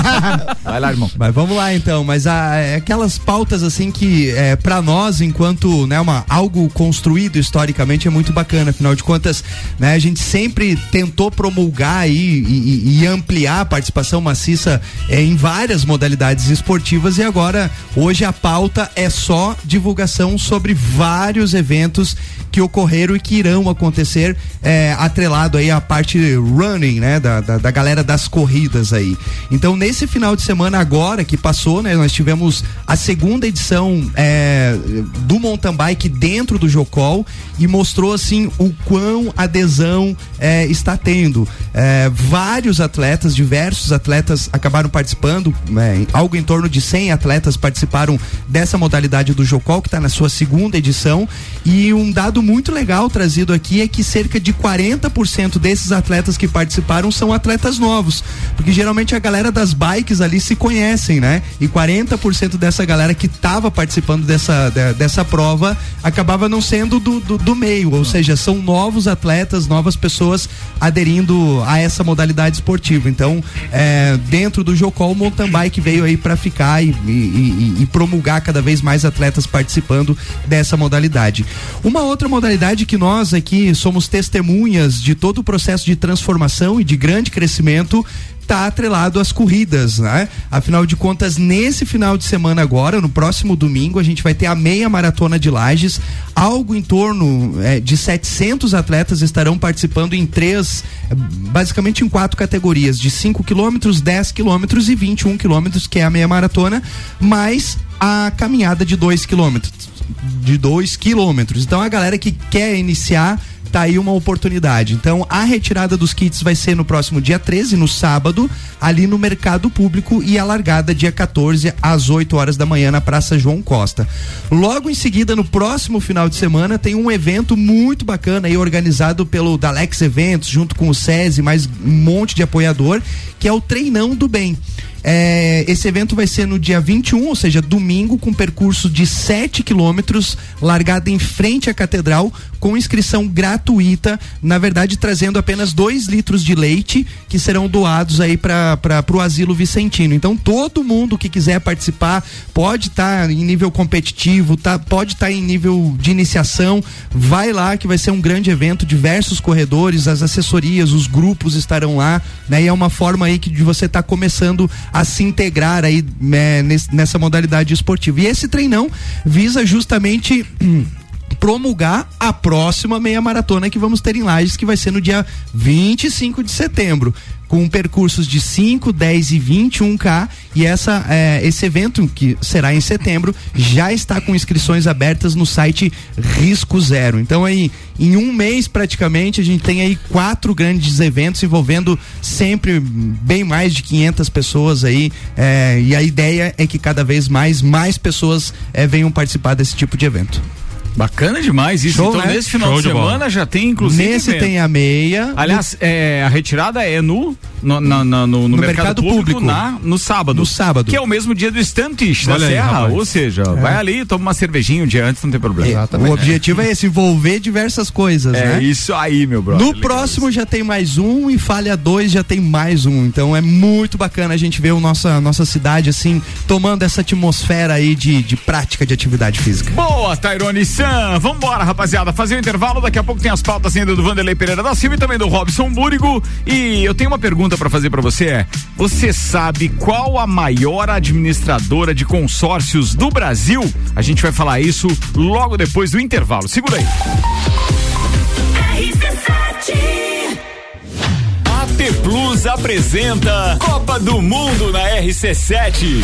Vai lá, irmão. Mas vamos lá então, mas a, é aquelas pautas assim que é, para nós, enquanto né, uma, algo construído historicamente, é muito bacana. Afinal de contas, né, a gente sempre tentou promulgar aí e, e- e ampliar a participação maciça é, em várias modalidades esportivas e agora, hoje, a pauta é só divulgação sobre vários eventos que ocorreram e que irão acontecer é, atrelado aí à parte running, né, da, da, da galera das corridas aí. Então, nesse final de semana agora que passou, né, nós tivemos a segunda edição é, do mountain bike dentro do Jocol e mostrou assim o quão adesão é, está tendo. É, vários atletas, diversos atletas acabaram participando, né, algo em torno de 100 atletas participaram dessa modalidade do Jocol, que está na sua segunda edição. E um dado muito legal trazido aqui é que cerca de 40% desses atletas que participaram são atletas novos. Porque geralmente a galera das bikes ali se conhecem, né? E 40% dessa galera que estava participando dessa, de- dessa prova acabava não sendo do, do, do meio. Ou seja, são novos atletas, novas pessoas aderindo a essa modalidade esportiva. Então, é, dentro do Jocol, o mountain bike veio aí para ficar e, e- e- e promulgar cada vez mais atletas participando dessa modalidade. Uma outra modalidade que nós aqui somos testemunhas de todo o processo de transformação e de grande crescimento está atrelado às corridas, né? Afinal de contas, nesse final de semana agora, no próximo domingo, a gente vai ter a meia maratona de Lages. Algo em torno eh, de 700 atletas estarão participando em três, eh, basicamente em quatro categorias: de 5 quilômetros, 10 quilômetros e 21 quilômetros, que é a meia maratona, mais a caminhada de 2 quilômetros. De 2 quilômetros. Então, a galera que quer iniciar tá aí uma oportunidade. Então, a retirada dos kits vai ser no próximo dia 13, no sábado, ali no Mercado Público e a largada dia 14 às 8 horas da manhã na Praça João Costa. Logo em seguida, no próximo final de semana, tem um evento muito bacana aí organizado pelo Dalex Eventos, junto com o SESI, mais um monte de apoiador, que é o Treinão do Bem. É, esse evento vai ser no dia 21, ou seja, domingo, com percurso de 7 quilômetros, largada em frente à catedral, com inscrição gratuita, na verdade, trazendo apenas 2 litros de leite que serão doados aí para o Asilo Vicentino. Então, todo mundo que quiser participar pode estar em nível competitivo, tá, pode estar em nível de iniciação, vai lá que vai ser um grande evento, diversos corredores, as assessorias, os grupos estarão lá, né? E é uma forma aí que de você estar começando a se integrar aí né, nesse- nessa modalidade esportiva. E esse treinão visa justamente hum, promulgar a próxima meia maratona que vamos ter em Lages, que vai ser no dia 25 de setembro. Com percursos de 5, 10 e 21K. E essa, é, esse evento, que será em setembro, já está com inscrições abertas no site Risco Zero. Então, aí, em um mês praticamente, a gente tem aí quatro grandes eventos envolvendo sempre bem mais de 500 pessoas aí. é, e a ideia é que cada vez mais, mais pessoas é, venham participar desse tipo de evento. Bacana demais isso. Show, então, né? nesse final Show de de bola. semana já tem, inclusive. Nesse evento. tem a meia. Aliás, é, a retirada é no, no, na- no, no No mercado, mercado público, público. na, no sábado. No sábado. Que é o mesmo dia do Estantish da Olha aí, Serra. rapaz. ou seja, vai ali, toma uma cervejinha um dia antes, não tem problema. O objetivo é esse, envolver diversas coisas, É né? isso aí, meu brother. No próximo já tem mais um e falha dois já tem mais um. Então é muito bacana a gente ver o nossa, nossa cidade assim, tomando essa atmosfera aí de, de prática de atividade física. Boa, Tairone San. Vambora, rapaziada. Fazer o intervalo. Daqui a pouco tem as pautas ainda do Vanderlei Pereira da Silva e também do Robson Búrigo. E eu tenho uma pergunta pra fazer pra você. É, você sabe qual a maior administradora de consórcios do Brasil? A gente vai falar isso logo depois do intervalo. Segura aí. AT Plus apresenta Copa do Mundo na RC7.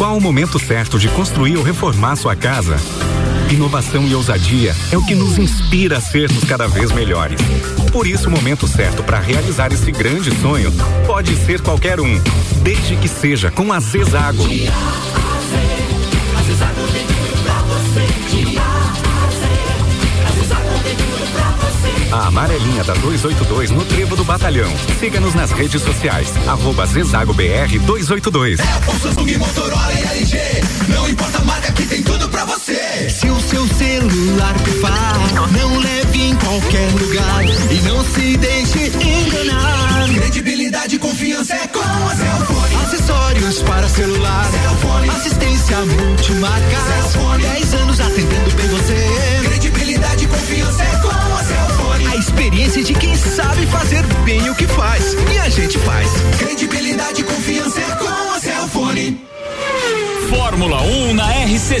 Qual o momento certo de construir ou reformar sua casa? Inovação e ousadia é o que nos inspira a sermos cada vez melhores. Por isso, o momento certo para realizar esse grande sonho pode ser qualquer um, desde que seja com a Zezago. A amarelinha da 282 no Trevo do Batalhão. Siga-nos nas redes sociais. Arroba Zezago BR 282. Apple, Samsung, Motorola e LG. Não importa a marca que tem tudo pra você. Se o seu celular pifar, não leve em qualquer lugar e não se deixe enganar. Credibilidade e confiança é com a Cellfone. Acessórios para celular. Cellfone. Assistência multimarca. Cellfone. 10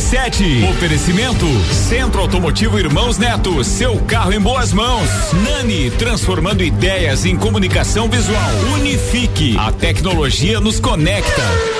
RC7. RC7. Oferecimento Centro Automotivo Irmãos Neto, seu carro em boas mãos. Nani, transformando ideias em comunicação visual. Unifique, a tecnologia nos conecta.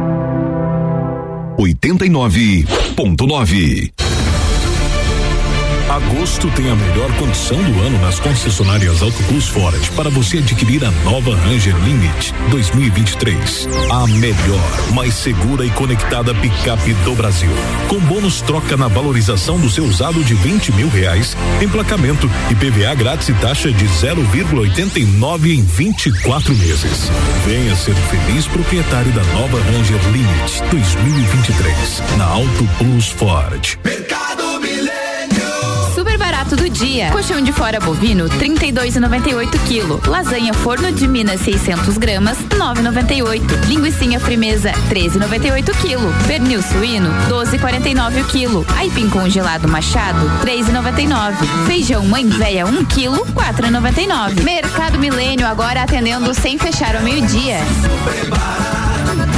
89.9. Agosto tem a melhor condição do ano nas concessionárias Auto Plus Ford para você adquirir a nova Ranger Limit 2023. A melhor, mais segura e conectada picape do Brasil. Com bônus troca na valorização do seu usado de 20 mil reais, emplacamento e PVA grátis e taxa de 0,89 em 24 meses. Venha ser feliz proprietário da nova Ranger Limit 2023 na Auto Plus Ford. Super barato do dia. Colchão de fora bovino, 32,98 kg. Lasanha forno de Minas 600 gramas, 9,98. Linguiça frimeza, 13,98 kg. Pernil suíno, 12,49 o quilo. Aipim congelado machado, 3,99. Feijão mãe véia 1 kg, 4,99. Mercado Milênio agora atendendo sem fechar ao meio-dia.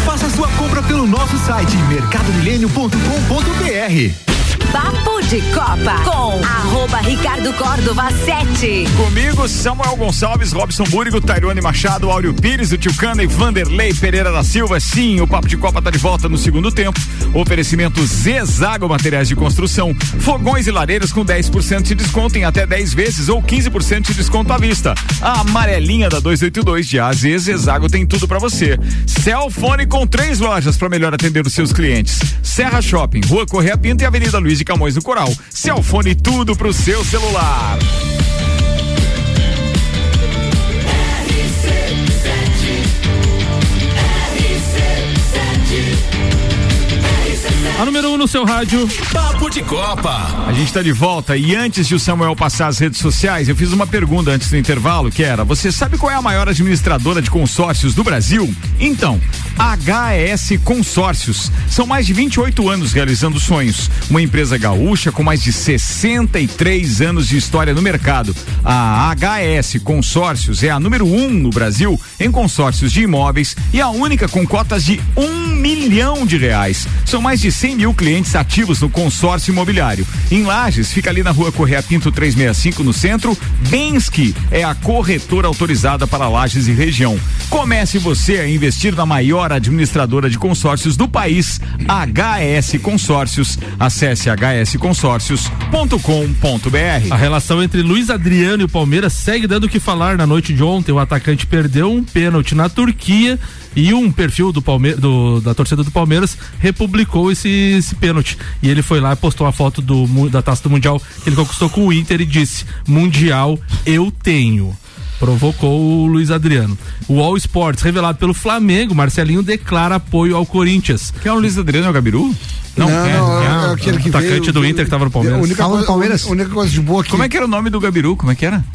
Faça sua compra pelo nosso site mercadomilênio.com.br. Papo de Copa com arroba Ricardo Córdova 7. Comigo, Samuel Gonçalves, Robson Búrigo, Tairone Machado, Áureo Pires, o Tio Cana e Vanderlei Pereira da Silva. Sim, o Papo de Copa tá de volta no segundo tempo. Oferecimento Zezago Materiais de Construção. Fogões e lareiras com 10% de desconto em até 10 vezes ou 15% de desconto à vista. A amarelinha da 282 de AZ Zezago tem tudo para você. Celfone com três lojas para melhor atender os seus clientes. Serra Shopping, Rua Correia Pinto e Avenida Luiz de Camões do Coral. Celfone tudo pro seu celular. A número 1 um no seu rádio. Papo de Copa. A gente está de volta e antes de o Samuel passar as redes sociais, eu fiz uma pergunta antes do intervalo que era: você sabe qual é a maior administradora de consórcios do Brasil? Então, HS Consórcios. São mais de 28 anos realizando sonhos. Uma empresa gaúcha com mais de 63 anos de história no mercado. A HS Consórcios é a número um no Brasil em consórcios de imóveis e a única com cotas de um milhão de reais. São mais de 100 mil clientes ativos no consórcio imobiliário. Em Lages, fica ali na rua Correia Pinto 365, no centro. Bensky é a corretora autorizada para Lages e região. Comece você a investir na maior administradora de consórcios do país, HS Consórcios. Acesse hsconsórcios.com.br. A relação entre Luiz Adriano e o Palmeiras segue dando o que falar na noite de ontem. O atacante perdeu um pênalti na Turquia e um perfil do Palmeiras, do, da torcida do Palmeiras republicou esse, esse pênalti. E ele foi lá e postou a foto do, da taça do Mundial que ele conquistou com o Inter e disse: Mundial eu tenho. Provocou o Luiz Adriano. O All Sports, revelado pelo Flamengo, Marcelinho declara apoio ao Corinthians. Quem é o Luiz Adriano? É o Gabiru? Não, não, é, é, é aquele que atacante veio, do Inter que tava no Palmeiras. A única, coisa, Palmeiras. A única coisa de boa que... Como é que era o nome do Gabiru? Como é que era?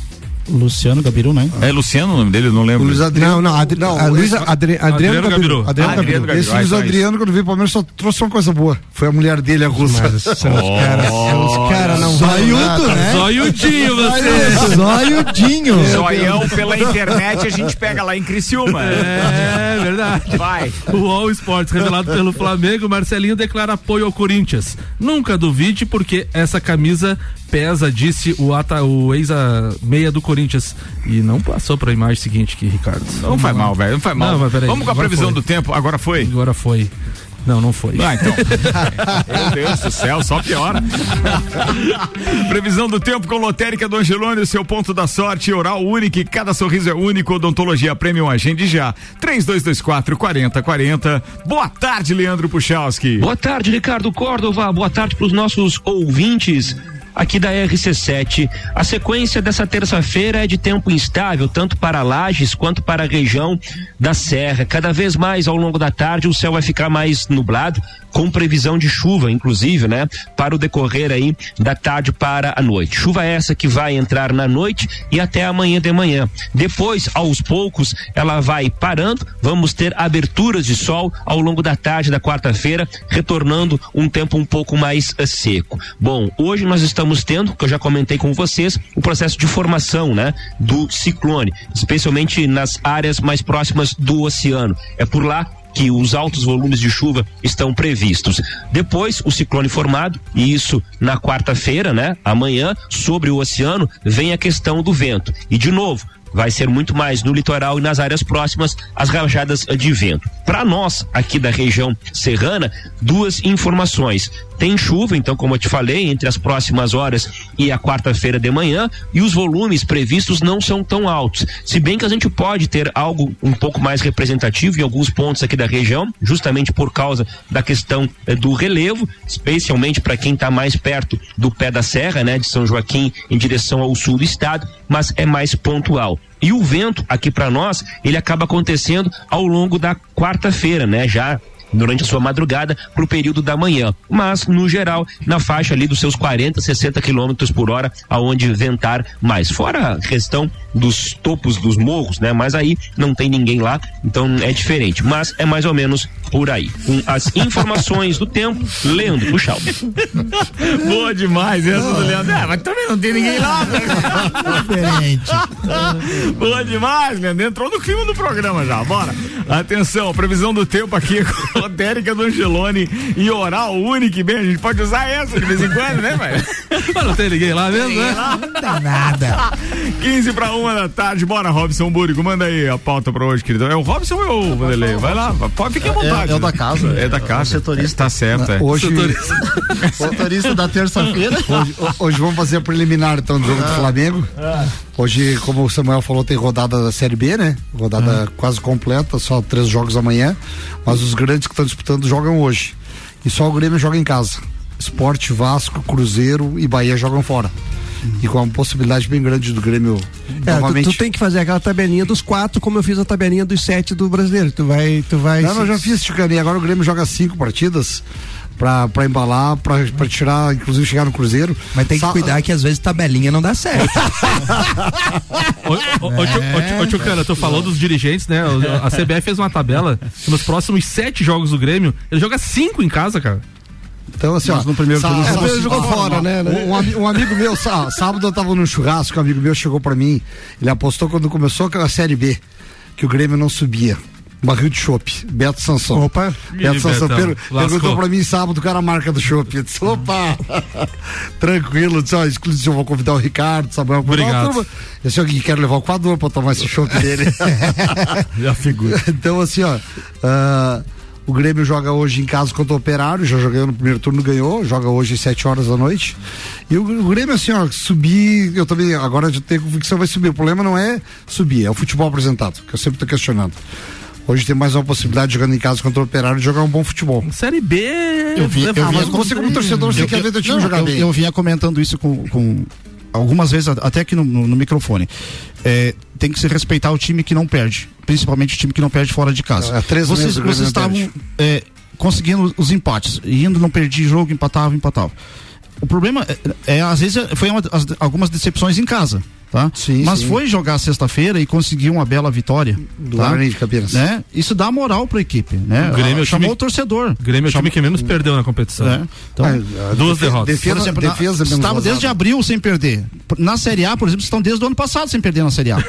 Luciano Gabiru, né? É Luciano o nome dele, eu não lembro. Luiz Adriano. Não, não, Adri, não, a Luiz Adri, Adriano, Adriano Gabiru. Adriano, Adriano Gabiru. Esse Luiz Adriano, quando veio o Palmeiras, só trouxe uma coisa boa. Foi a mulher dele, a russa. Mas, os caras os cara não Zoiudo, né? Zoiudinho você. Zoiudinho. Zoião pela internet a gente pega lá em Criciúma. É, verdade. Vai. O All Sports, revelado pelo Flamengo, Marcelinho declara apoio ao Corinthians. Nunca duvide, porque essa camisa pesa, disse o, ata, o ex-meia do Corinthians. E não passou pra imagem seguinte aqui, Ricardo. Não, faz mal, velho. Não faz mal. Não, mas peraí, Vamos com a previsão foi. do tempo. Agora foi? Agora foi. Não, não foi. Ah, então. Meu Deus do céu, só piora. Previsão do tempo com lotérica do Angelone, seu ponto da sorte, oral único, cada sorriso é único, odontologia premium, agende já. 3224 4040. Boa tarde, Leandro Puchalski. Boa tarde, Ricardo Córdova. Boa tarde para os nossos ouvintes aqui da RC7. A sequência dessa terça-feira é de tempo instável, tanto para Lages quanto para a região da Serra. Cada vez mais ao longo da tarde o céu vai ficar mais nublado, com previsão de chuva, inclusive, né, para o decorrer aí da tarde para a noite. Chuva essa que vai entrar na noite e até amanhã de manhã. Depois, aos poucos, ela vai parando. Vamos ter aberturas de sol ao longo da tarde da quarta-feira, retornando um tempo um pouco mais uh, seco. Bom, hoje nós estamos tendo, que eu já comentei com vocês, o processo de formação, né, do ciclone, especialmente nas áreas mais próximas do oceano. É por lá que os altos volumes de chuva estão previstos. Depois, o ciclone formado, e isso na quarta-feira, né? Amanhã, sobre o oceano, vem a questão do vento. E de novo, vai ser muito mais no litoral e nas áreas próximas as rajadas de vento. Para nós, aqui da região serrana, duas informações. Tem chuva, então, como eu te falei, entre as próximas horas e a quarta-feira de manhã, e os volumes previstos não são tão altos. Se bem que a gente pode ter algo um pouco mais representativo em alguns pontos aqui da região, justamente por causa da questão eh, do relevo, especialmente para quem está mais perto do pé da serra, né, de São Joaquim, em direção ao sul do estado, mas é mais pontual. E o vento aqui para nós, ele acaba acontecendo ao longo da quarta-feira, né? Já durante a sua madrugada para o período da manhã, mas no geral na faixa ali dos seus 40, 60 quilômetros por hora, aonde ventar mais. Fora a questão dos topos dos morros, né? Mas aí não tem ninguém lá, então é diferente. Mas é mais ou menos por aí. Com as informações do tempo, Leandro Puxal. Boa demais essa do Leandro. É, mas também não tem ninguém lá. né? Diferente. Boa demais, Leandro. Entrou no clima do programa já. Bora. Atenção, previsão do tempo aqui lotérica do Angelone e oral único. Bem, a gente pode usar essa de vez em quando, né, velho? Mas não tem ninguém lá mesmo, né? Não dá nada. 15 para uma da tarde. Bora, Robson Búrico. Manda aí a pauta pra hoje, querido. É o Robson ou é o Vanderlei? Vai lá, pode ficar à vontade. É- é o da casa. É da casa. É o setorista. Tá certo, é. Hoje, Motorista da terça-feira. hoje, hoje vamos fazer a preliminar então do jogo do Flamengo. Hoje, como o Samuel falou, tem rodada da Série B, né? Rodada quase completa, só três jogos amanhã. Mas os grandes que estão disputando jogam hoje. E só o Grêmio joga em casa. Esporte, Vasco, Cruzeiro e Bahia jogam fora. E com uma possibilidade bem grande do Grêmio É, tu, novamente. tu tem que fazer aquela tabelinha dos quatro, como eu fiz a tabelinha dos sete do brasileiro. Tu vai. Tu vai Não, eu já fiz, Ticani. Agora o Grêmio joga cinco partidas pra, pra embalar, pra, pra tirar, inclusive chegar no Cruzeiro. Mas tem que Sa- cuidar que às vezes tabelinha não dá certo. Ô, Tchucana, tu falou dos dirigentes, né? A CBF fez uma tabela que nos próximos sete jogos do Grêmio, ele joga cinco em casa, cara. Então, assim, Mas ó, no primeiro turno sa- cinco. jogou fora, né? Um, um ami- amigo meu, sá- sábado eu tava num churrasco, um amigo meu chegou pra mim, ele apostou quando começou a Série B, que o Grêmio não subia. Barril de chopp, Beto Sansão. Opa. Beto Sansão per- lascou. perguntou pra mim sábado qual era a marca do chopp. Eu disse, opa, tranquilo, disse, ó, exclusivo, eu vou convidar o Ricardo, Samuel, Obrigado. turma. Eu disse, alguém quero levar o Coador pra tomar esse chopp dele. Já figura. Então, assim, ó. ah, o Grêmio joga hoje em casa contra o Operário, já jogou no primeiro turno, ganhou, joga hoje às 7 horas da noite. E o, o Grêmio, assim, ó, subir, eu também, agora eu tenho convicção vai subir. O problema não é subir, é o futebol apresentado, que eu sempre tô questionando. Hoje tem mais uma possibilidade, jogando em casa contra o Operário, de jogar um bom futebol. Série B. Eu vi, eu Ah, vi- mas você como torcedor, você eu- quer ver teu time não, jogar eu, bem. Eu vinha comentando isso com, com algumas vezes, até aqui no, no- no microfone. É, tem que se respeitar o time que não perde, principalmente o time que não perde fora de casa. É, três vocês meses vocês estavam é, conseguindo os empates, indo, não perdi jogo, empatava, empatava. O problema é, é, às vezes é- foi uma, as- algumas decepções em casa. Tá? Sim, Mas sim. foi jogar sexta-feira e conseguir uma bela vitória. Do tá? De Campinas. Né? Isso dá moral pra equipe. Né? O Grêmio é o Chamou time- o torcedor. Grêmio é o time que menos perdeu na competição. É. Então, Ah, Duas defe- derrotas. Defesa, exemplo, na- defesa estavam vazada. desde abril sem perder. Na Série A, por exemplo, estão desde o ano passado sem perder na Série A.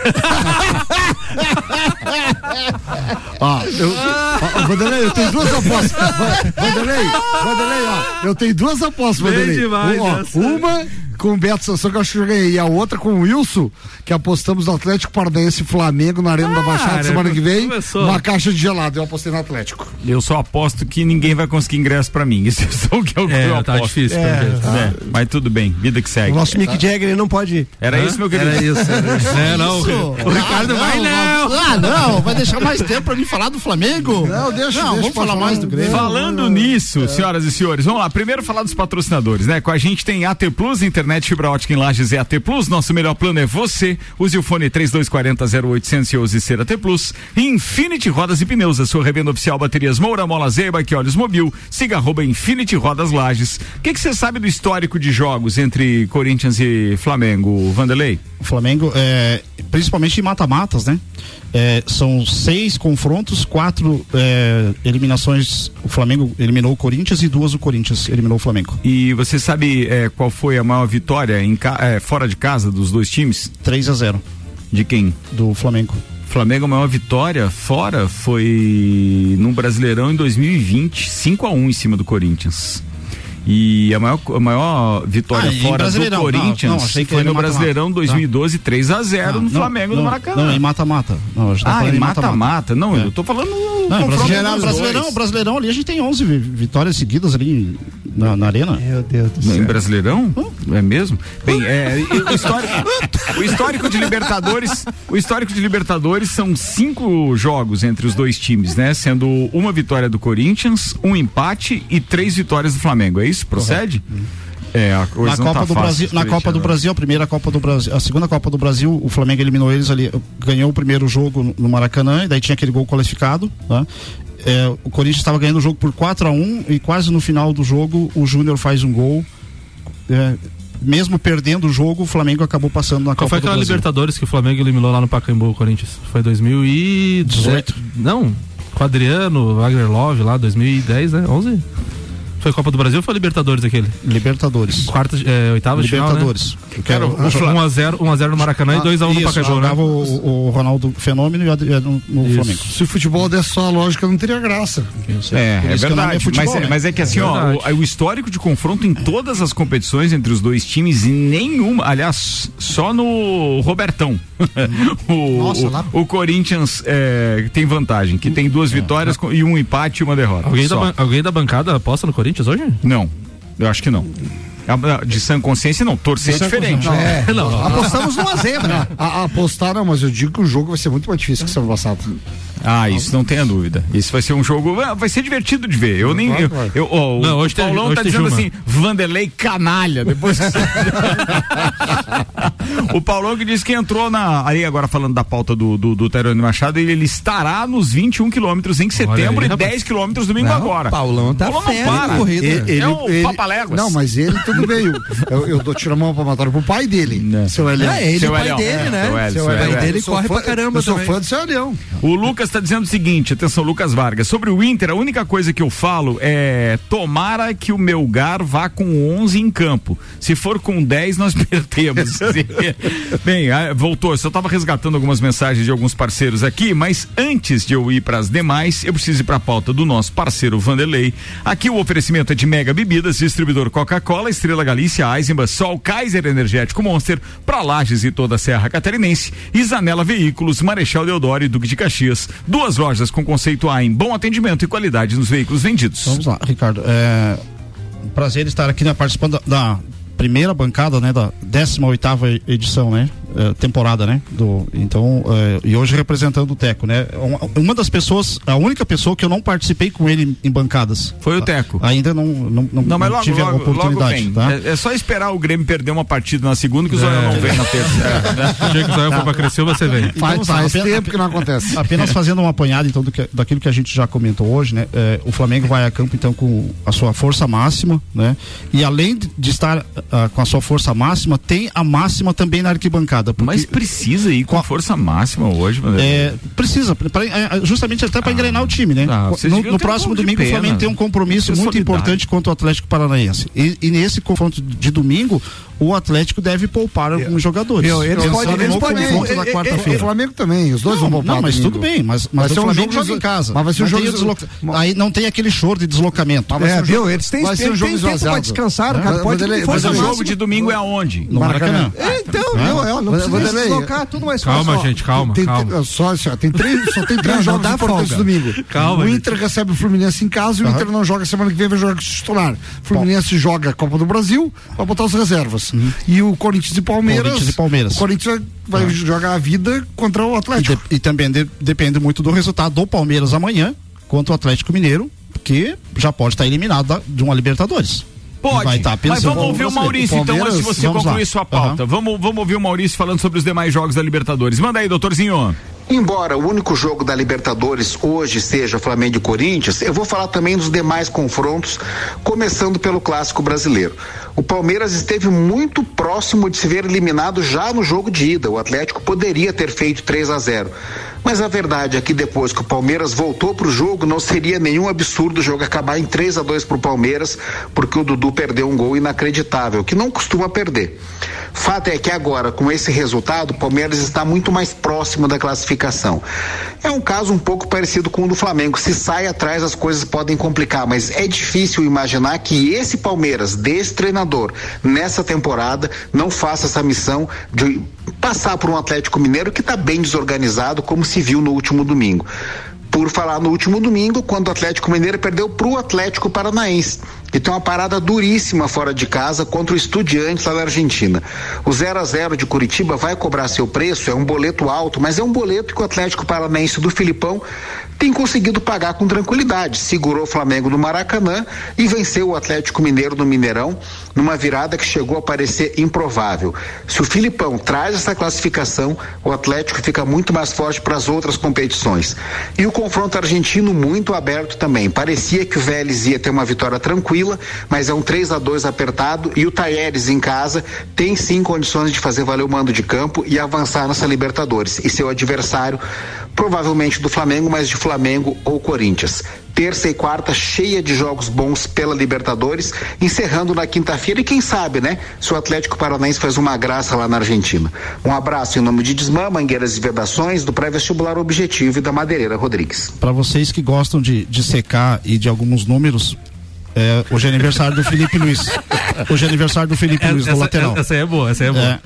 Ó, eu, ó, Vanderlei, eu tenho duas apostas. Va- Vanderlei, Vanderlei, ó, eu tenho duas apostas, Vanderlei. demais Um, ó, uma com o Beto Sansão, que eu acho que eu ganhei. E a outra com o Wilson, que apostamos no Atlético Paranaense e Flamengo na Arena da Baixada semana que vem. Começou. Uma caixa de gelado. Eu apostei no Atlético. Eu só aposto que ninguém vai conseguir ingresso pra mim. Isso é só o que eu, É, eu tá aposto. difícil, É, jeito. é, Mas tudo bem, vida que segue. O nosso Mick Jagger ele não pode ir. Era Hã? isso, meu querido? Era isso. Era isso. É, não, Isso. o Ricardo vai não. Ah, não, vai deixar mais tempo pra mim falar do Flamengo? Não, deixa, Não, deixa vamos falar mais do Grêmio. Falando nisso, senhoras e senhores, vamos lá. Primeiro falar dos patrocinadores, né? Com a gente tem AT Plus, internet fibra ótica em Lages é AT Plus. Nosso melhor plano é você. Use o fone 3240 0800 e use ser AT Plus. Infinity Rodas e Pneus, a sua revenda oficial baterias Moura, Mola Zeiba e Olhos Mobil. Siga arroba Infinity Rodas Lages. O que que você sabe do histórico de jogos entre Corinthians e Flamengo, Vanderlei? O Flamengo, é, principalmente em mata-matas, né? É, são seis confrontos, quatro é, eliminações. O Flamengo eliminou o Corinthians e duas o Corinthians eliminou o Flamengo. E você sabe eh, qual foi a maior vitória em ca- eh, fora de casa dos dois times? 3 a 0 De quem? Do Flamengo. Flamengo, a maior vitória fora foi no Brasileirão em 2020, 5 a 1 em cima do Corinthians. E a maior, a maior vitória Ah, em fora do. Corinthians Não, não, foi no. Brasileirão Tá. 2012, 3 a 0 no Não, Flamengo não, no Maracanã. Não, em mata-mata. Tá ah, falando em mata-mata. Não, É. eu tô falando no Não, Brasileirão, Brasileirão. Brasileirão ali a gente tem 11 vi- vitórias seguidas ali na, na arena. Meu Deus do Em Brasileirão? É mesmo? Bem, é, o, histórico, o histórico de Libertadores, o histórico de Libertadores são cinco jogos entre os dois times, né? Sendo uma vitória do Corinthians, um empate e três vitórias do Flamengo. É isso? Procede? É, a coisa Na não Copa tá do fácil Brasil, na Copa do. Brasil, a primeira Copa do Brasil, a segunda Copa do Brasil, o Flamengo eliminou eles ali, ganhou o primeiro jogo no- Maracanã, e daí tinha aquele gol qualificado, tá? É, o Corinthians estava ganhando o jogo por 4 a 1 e quase no final do jogo o Júnior faz um gol. É, mesmo perdendo o jogo, o Flamengo acabou passando na Qual Copa foi aquela. Libertadores que o Flamengo eliminou lá no Pacaembu, o Corinthians? Foi 2018? Não, com o Adriano, Wagner Love lá, 2010, né? 11? Foi Copa do Brasil ou foi Libertadores aquele? Libertadores. Quartas, é, oitavas de final, né? Libertadores. Eu quero- 1x0 1x0 no Maracanã e 2x1 no Isso, Pacaembu, né? jogava o, o Ronaldo Fenômeno e o no Isso. Flamengo. Se o futebol desse só a lógica, não teria graça. É, é nome verdade. é futebol, mas, é- né? mas é que assim, É ó, o, o histórico de confronto em todas as competições entre os dois times, em nenhuma, aliás, só no Robertão. o, Nossa, lá- o Corinthians é, tem vantagem, que tem duas vitórias com- e um empate e uma derrota. Alguém da, alguém da bancada aposta no Corinthians hoje? Não, eu acho que não. De sã consciência, não. Torcer é diferente. consciência. Não. Não. Apostamos numa zebra. A, a apostar não, mas eu digo que o jogo vai ser muito mais difícil que o ano passado. Ah, isso não tenha dúvida. Isso vai ser um jogo. ah, Vai ser divertido de ver. Eu nem. Eu, eu- Não, hoje o tem- Paulão hoje tá tem dizendo Juma. assim: Vanderlei canalha. Depois. o Paulão que disse que entrou na. Aí agora falando da pauta do, do, do Terone Machado, ele, ele estará nos 21 quilômetros em setembro aí, e rapaz. 10 quilômetros domingo Não, agora. Paulão tá Paulão não para. corrida. Ele- é um ele- papaléguas. Não, mas ele tudo bem. Eu, eu dou tiro a mão palmatória pro pai dele, seu Elião. É, ele Seu o pai Elião. dele, É, né? seu Seu seu pai dele corre pra caramba Eu sou fã do seu Elião. O Lucas está dizendo o seguinte, atenção, Lucas Vargas, sobre o Inter, a única coisa que eu falo é tomara que o Melgar vá com 11 em campo. Se for com 10, nós perdemos. Bem, ah, voltou, eu só estava resgatando algumas mensagens de alguns parceiros aqui, mas antes de eu ir para as demais, eu preciso ir para a pauta do nosso parceiro Vanderlei. Aqui o oferecimento é de Mega Bebidas, distribuidor Coca-Cola, Estrela Galícia, Eisenbach, Sol, Kaiser Energético Monster, para Lages e toda a Serra Catarinense, Zanela Veículos, Marechal Deodoro e Duque de Caxias. Duas lojas com conceito A em bom atendimento e qualidade nos veículos vendidos. Vamos lá, Ricardo. É prazer estar aqui né, participando da, da primeira bancada, né, da 18 oitava edição, né, é, temporada, né, do então é, e hoje representando o Teco, né, uma, uma das pessoas, a única pessoa que eu não participei com ele em bancadas. Foi o Teco. Ainda não não, não, Não, mas não logo, tive a logo, oportunidade, logo vem. tá? É, é só esperar o Grêmio perder uma partida na segunda que o É. Não vem na terça. É. O dia que o Zóio for pra crescer, você vem. Então, Faz, faz apenas- tempo que não acontece. Apenas fazendo uma apanhada então do que- daquilo que a gente já comentou hoje, né? É, o Flamengo vai a campo então com a sua força máxima, né? E além de, estar ah, com a sua força máxima, tem a máxima também na arquibancada. Porque- Mas precisa ir com força máxima hoje. É, precisa, pra- é, justamente até para engrenar o time, né? Ah, no no um próximo domingo, o. Flamengo tem um compromisso Isso é muito solidário. importante contra o Atlético Paranaense. E, e nesse confronto de domingo, o Atlético deve poupar alguns jogadores. Meu, eles podem- eles podem- confronto da quarta-feira. o Flamengo também, os dois não, vão poupar Não, mas domingo. tudo bem, mas, Vai mas ser o um Flamengo jogo joga em casa. mas vai ser um jogo desloca- Aí não tem aquele choro de deslocamento. Vai um jogo- eles têm- vai um tempo esvaziado. descansar, É, cara, mas- pode mas o jogo de domingo é aonde? No Maracanã. É, então, É. é, não Mas- precisa ele- deslocar, tudo mais Calma, fácil. ó. gente, calma, Tem, calma. tem- só, só, tem três, só tem três Não, jogos não importantes folga. domingo. Calma, o gente. Inter recebe o Fluminense em casa e o Aham. Inter não joga semana que vem, vai jogar com o titular. O Fluminense joga a Copa do Brasil, vai botar as reservas. E o Corinthians e Palmeiras. Corinthians e Palmeiras. O Corinthians vai, vai jogar a vida contra o E, Atlético. de- e também de- depende muito do resultado do Palmeiras amanhã contra o Atlético Mineiro, que já pode estar eliminado da- de uma Libertadores. Pode, Vai estar mas pensando vamos ouvir o Maurício então, Palmeiras, antes de você concluir lá. sua pauta. Vamos, vamos ouvir o Maurício falando sobre os demais jogos da Libertadores. Manda aí, doutorzinho. Embora o único jogo da Libertadores hoje seja Flamengo e Corinthians, eu vou falar também dos demais confrontos, começando pelo clássico brasileiro. O Palmeiras esteve muito próximo de se ver eliminado já no jogo de ida. O Atlético poderia ter feito 3 a 0. Mas a verdade é que depois que o Palmeiras voltou para o jogo, não seria nenhum absurdo o jogo acabar em 3 a 2 para o Palmeiras, porque o Dudu perdeu um gol inacreditável, que não costuma perder. Fato é que agora, com esse resultado, o Palmeiras está muito mais próximo da classificação. É um caso um pouco parecido com o do Flamengo. Se sai atrás, as coisas podem complicar, mas é difícil imaginar que esse Palmeiras, desse treinador, nessa temporada, não faça essa missão de passar por um Atlético Mineiro que está bem desorganizado, como se viu no último domingo. Por falar no último domingo, quando o Atlético Mineiro perdeu para o Atlético Paranaense, que tem uma parada duríssima fora de casa contra o Estudiantes lá na Argentina. O 0 a 0 de Curitiba vai cobrar seu preço, é um boleto alto, mas é um boleto que o Atlético Paranaense do Filipão tem conseguido pagar com tranquilidade. Segurou o Flamengo no Maracanã e venceu o Atlético Mineiro no Mineirão numa virada que chegou a parecer improvável. Se o Filipão traz essa classificação, o Atlético fica muito mais forte para as outras competições. E o confronto argentino muito aberto também. Parecia que o Vélez ia ter uma vitória tranquila, mas é um 3 a 2 apertado e o Tajeres em casa tem sim condições de fazer valer o mando de campo e avançar nessa Libertadores. E seu adversário provavelmente do Flamengo, mas de ou Corinthians. Terça e quarta cheia de jogos bons pela Libertadores, encerrando na quinta-feira e quem sabe, né? Se o Atlético Paranaense faz uma graça lá na Argentina. Um abraço em nome de Desmã, Mangueiras e Vedações, do pré-vestibular Objetivo e da Madeireira Rodrigues. Para vocês que gostam de, de secar e de alguns números, é, hoje é aniversário do Felipe Luiz. Hoje é aniversário do Felipe Luiz no essa, lateral. essa aí é boa, essa aí é boa. É,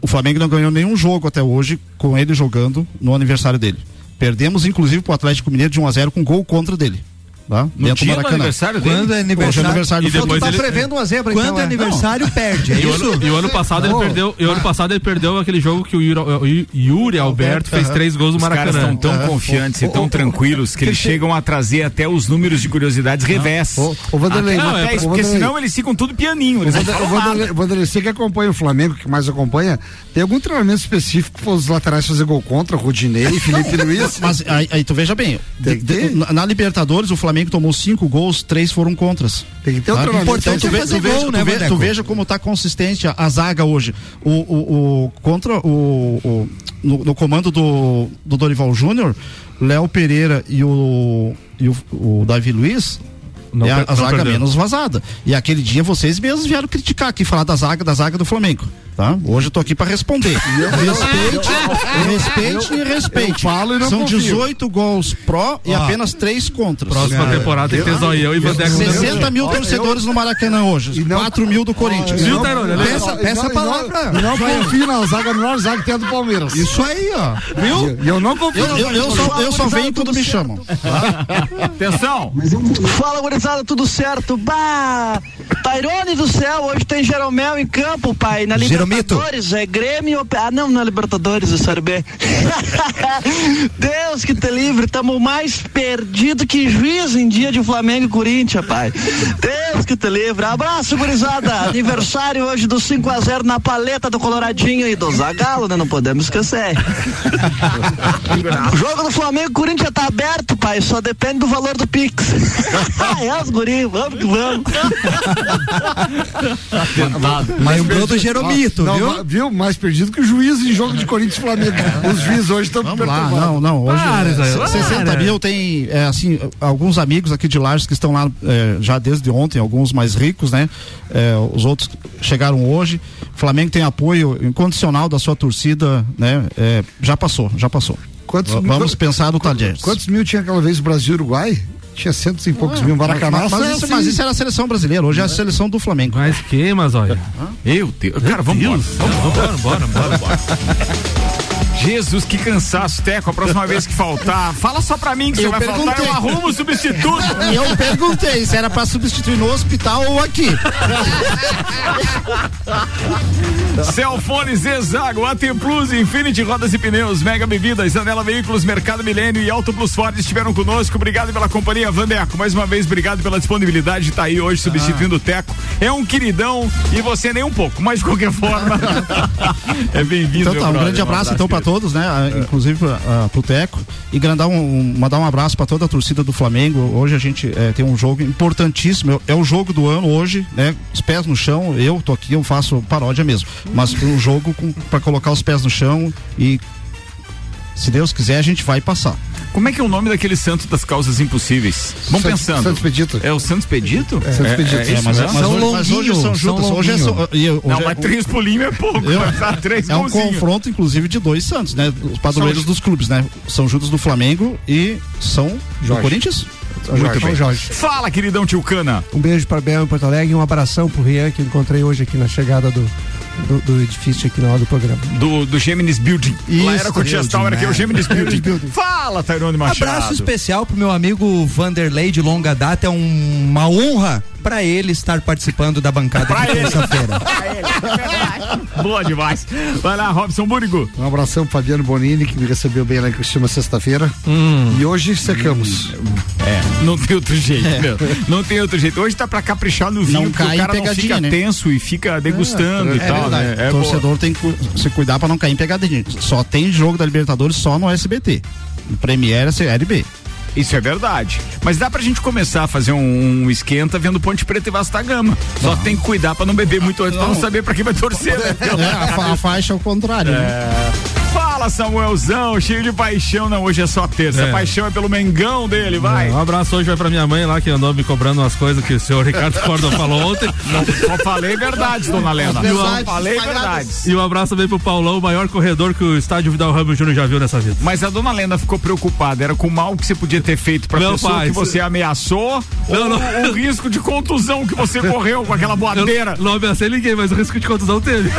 o Flamengo não ganhou nenhum jogo até hoje com ele jogando no aniversário dele. Perdemos, inclusive, pro Atlético Mineiro de 1 a 0 com gol contra dele. Tá? No dia do aniversário dele? Quando é é aniversário, aniversário do E depois tá ele- prevendo uma zebra, Quando então, é é? aniversário, perde. É E o, isso? ano, e o ano passado ele Não. perdeu. E o ano passado ele perdeu aquele jogo que o Yuri, o Yuri Alberto fez três gols no Os caras Maracanã. estão tão confiantes e tão tranquilos que eles chegam a trazer até os números de curiosidades revés. Vanderlei, não, é, porque senão eles ficam tudo pianinho. Não nada. Vanderlei, você que acompanha o Flamengo, que mais acompanha, tem algum treinamento específico para os laterais fazer gol contra? Rodinei, Felipe Luiz? Mas aí, tu veja bem, na Libertadores o Flamengo tomou cinco gols, três foram contras. Tem que ter Tá? treinamento. Então, tu, é tu veja, gol, tu né, ve- Vandeco? tu veja como tá consistente a, a zaga hoje. O, o, o- contra o, o- no, no comando do, do Dorival Júnior, Léo Pereira e o, e o, o Davi Luiz. Não é a, a não zaga perdeu. menos vazada. E aquele dia vocês mesmos vieram criticar aqui, falar da zaga, da zaga do Flamengo. Tá? Hoje eu tô aqui para responder. Respeite, respeite e respeite. eu falo e não São confio. 18 gols pró e Ó. apenas 3 contras. Próxima temporada tem que ter Zoião e Vandeco. 60 mil torcedores no Maracanã hoje. E não- 4 mil do Corinthians. Viu, Tairone? Peça- não- peça a não- palavra. E não confio na zaga, a melhor zaga que tem a do Palmeiras. Isso aí, ó. Viu? E eu não confio Eu, eu, eu só, eu só venho quando me chamam. Atenção! Fala, gurizada, tudo certo? Bah! Tairone do céu, hoje tem Jeromel em campo, pai. Na Jeromito. Libertadores, é Grêmio. Ah, não, na Libertadores, é Série B. Deus que te livre, tamo mais perdido que juiz em dia de Flamengo e Corinthians, pai. Deus que te livre. Abraço, gurizada. Aniversário hoje do 5 a 0 na paleta do Coloradinho e do Zagalo, né? Não podemos esquecer. O jogo do Flamengo e Corinthians tá aberto, pai. Só depende do valor do Pix. é, os guri, vamos que vamos. Lembrou do Jeromito, Não, viu? viu? Mais perdido que o juiz em jogo de Corinthians e Flamengo. Os juízes hoje estão lá, perturbados. não, não. Hoje Para, é, Israel, se- 60 para. mil tem, é, assim, alguns amigos aqui de Lages que estão lá é, já desde ontem tem alguns mais ricos, né? É, os outros chegaram hoje. O Flamengo tem apoio incondicional da sua torcida, né? É, já passou, já passou. Quantos mil- Vamos pensar no Talheres. Quantos mil tinha aquela vez o Brasil e Uruguai? Tinha centos e poucos mil. Maracanã. Mas, mas mas isso era a seleção brasileira, hoje é a seleção do Flamengo. Mas que, mas olha. Eu, Deus. Cara, vamos embora. Bora, bora, bora, bora. Jesus, que cansaço, Teco. A próxima vez que faltar, fala só pra mim que você Eu vai faltar, perguntei. eu arrumo o substituto. Eu perguntei se era pra substituir no hospital ou aqui. Celfone, Zezago, AT Plus, Infinity Rodas e Pneus, Mega Bebidas, Anela Veículos, Mercado Milênio e Auto Plus Ford estiveram conosco. Obrigado pela companhia, Vandeco. Mais uma vez, obrigado pela disponibilidade de estar aí hoje substituindo o Teco. É um queridão e você nem um pouco, mas de qualquer forma, é bem-vindo. Então tá, um grande abraço então pra todos, né? Ah, Inclusive ah, pro Teco. E grandar um, mandar um abraço pra toda a torcida do Flamengo. Hoje a gente eh, tem um jogo importantíssimo. É o jogo do ano hoje, né? Os pés no chão. Eu tô aqui, eu faço paródia mesmo. Mas um jogo pra colocar os pés no chão e se Deus quiser a gente vai passar. Como é que é o nome daquele santo das causas impossíveis? Vamos Santos- pensando. Santos Pedito. É o Santos Pedito? É, Santos Pedito. É, É, isso mas- mesmo? mas hoje- mas hoje são Judas, hoje é São- e hoje Não, é- mas três pulinhos é pouco. Eu- mas dá três é um golzinhos. confronto, inclusive, de dois Santos, né? Os padroeiros São- dos clubes, né? São Judas do Flamengo e São do Jorge. Corinthians? Jorge. São Jorge. Fala, queridão tio Cana. Um beijo para Bel em Porto Alegre e um abração pro Rian que eu encontrei hoje aqui na chegada do, do, do edifício aqui na hora do programa. Do, do Geminis Building. Lá era Cotias Tower, aqui é o Geminis Building. Fala, Tairone Machado. Abraço especial pro meu amigo Vanderlei de longa data. É um- uma honra pra ele estar participando da bancada Pra de terça-feira. Boa demais. Vai lá, Robson Búrigo. Um abração pro Fabiano Bonini, que me recebeu bem lá em Cristina sexta-feira. E hoje secamos. É, não tem outro jeito, É. meu. Não tem outro jeito. Hoje tá pra caprichar no vinho, Não porque cai o cara não pegadinha, fica né? tenso e fica degustando e é tal. né? É o boa. torcedor tem que se cuidar pra não cair em pegadinha. Só tem jogo da Libertadores só no SBT. No Premiere, Série B. Isso é verdade. Mas dá pra gente começar a fazer um, um esquenta vendo Ponte Preta e Vasta Gama. Só tem que cuidar pra não beber muito antes, pra não saber pra quem vai torcer, né? É, a, fa- a faixa é o contrário. né? É. Fala, Samuelzão, cheio de paixão. Não, hoje é só terça. É. Paixão é pelo Mengão dele, vai. É, um abraço hoje vai pra minha mãe lá que andou me cobrando umas coisas que o senhor Ricardo Cordon falou ontem. Não, só falei verdades, dona Lena. Só falei verdades. E um abraço também pro Paulão, o maior corredor que o estádio Vidal Ramos Júnior já viu nessa vida. Mas a dona Lena ficou preocupada. Era com o mal que você podia ter feito pra Não, pessoa pai, que isso- você ameaçou Não, ou não. o risco de contusão que você correu com aquela boadeira. Eu não ameacei ninguém, mas o risco de contusão teve.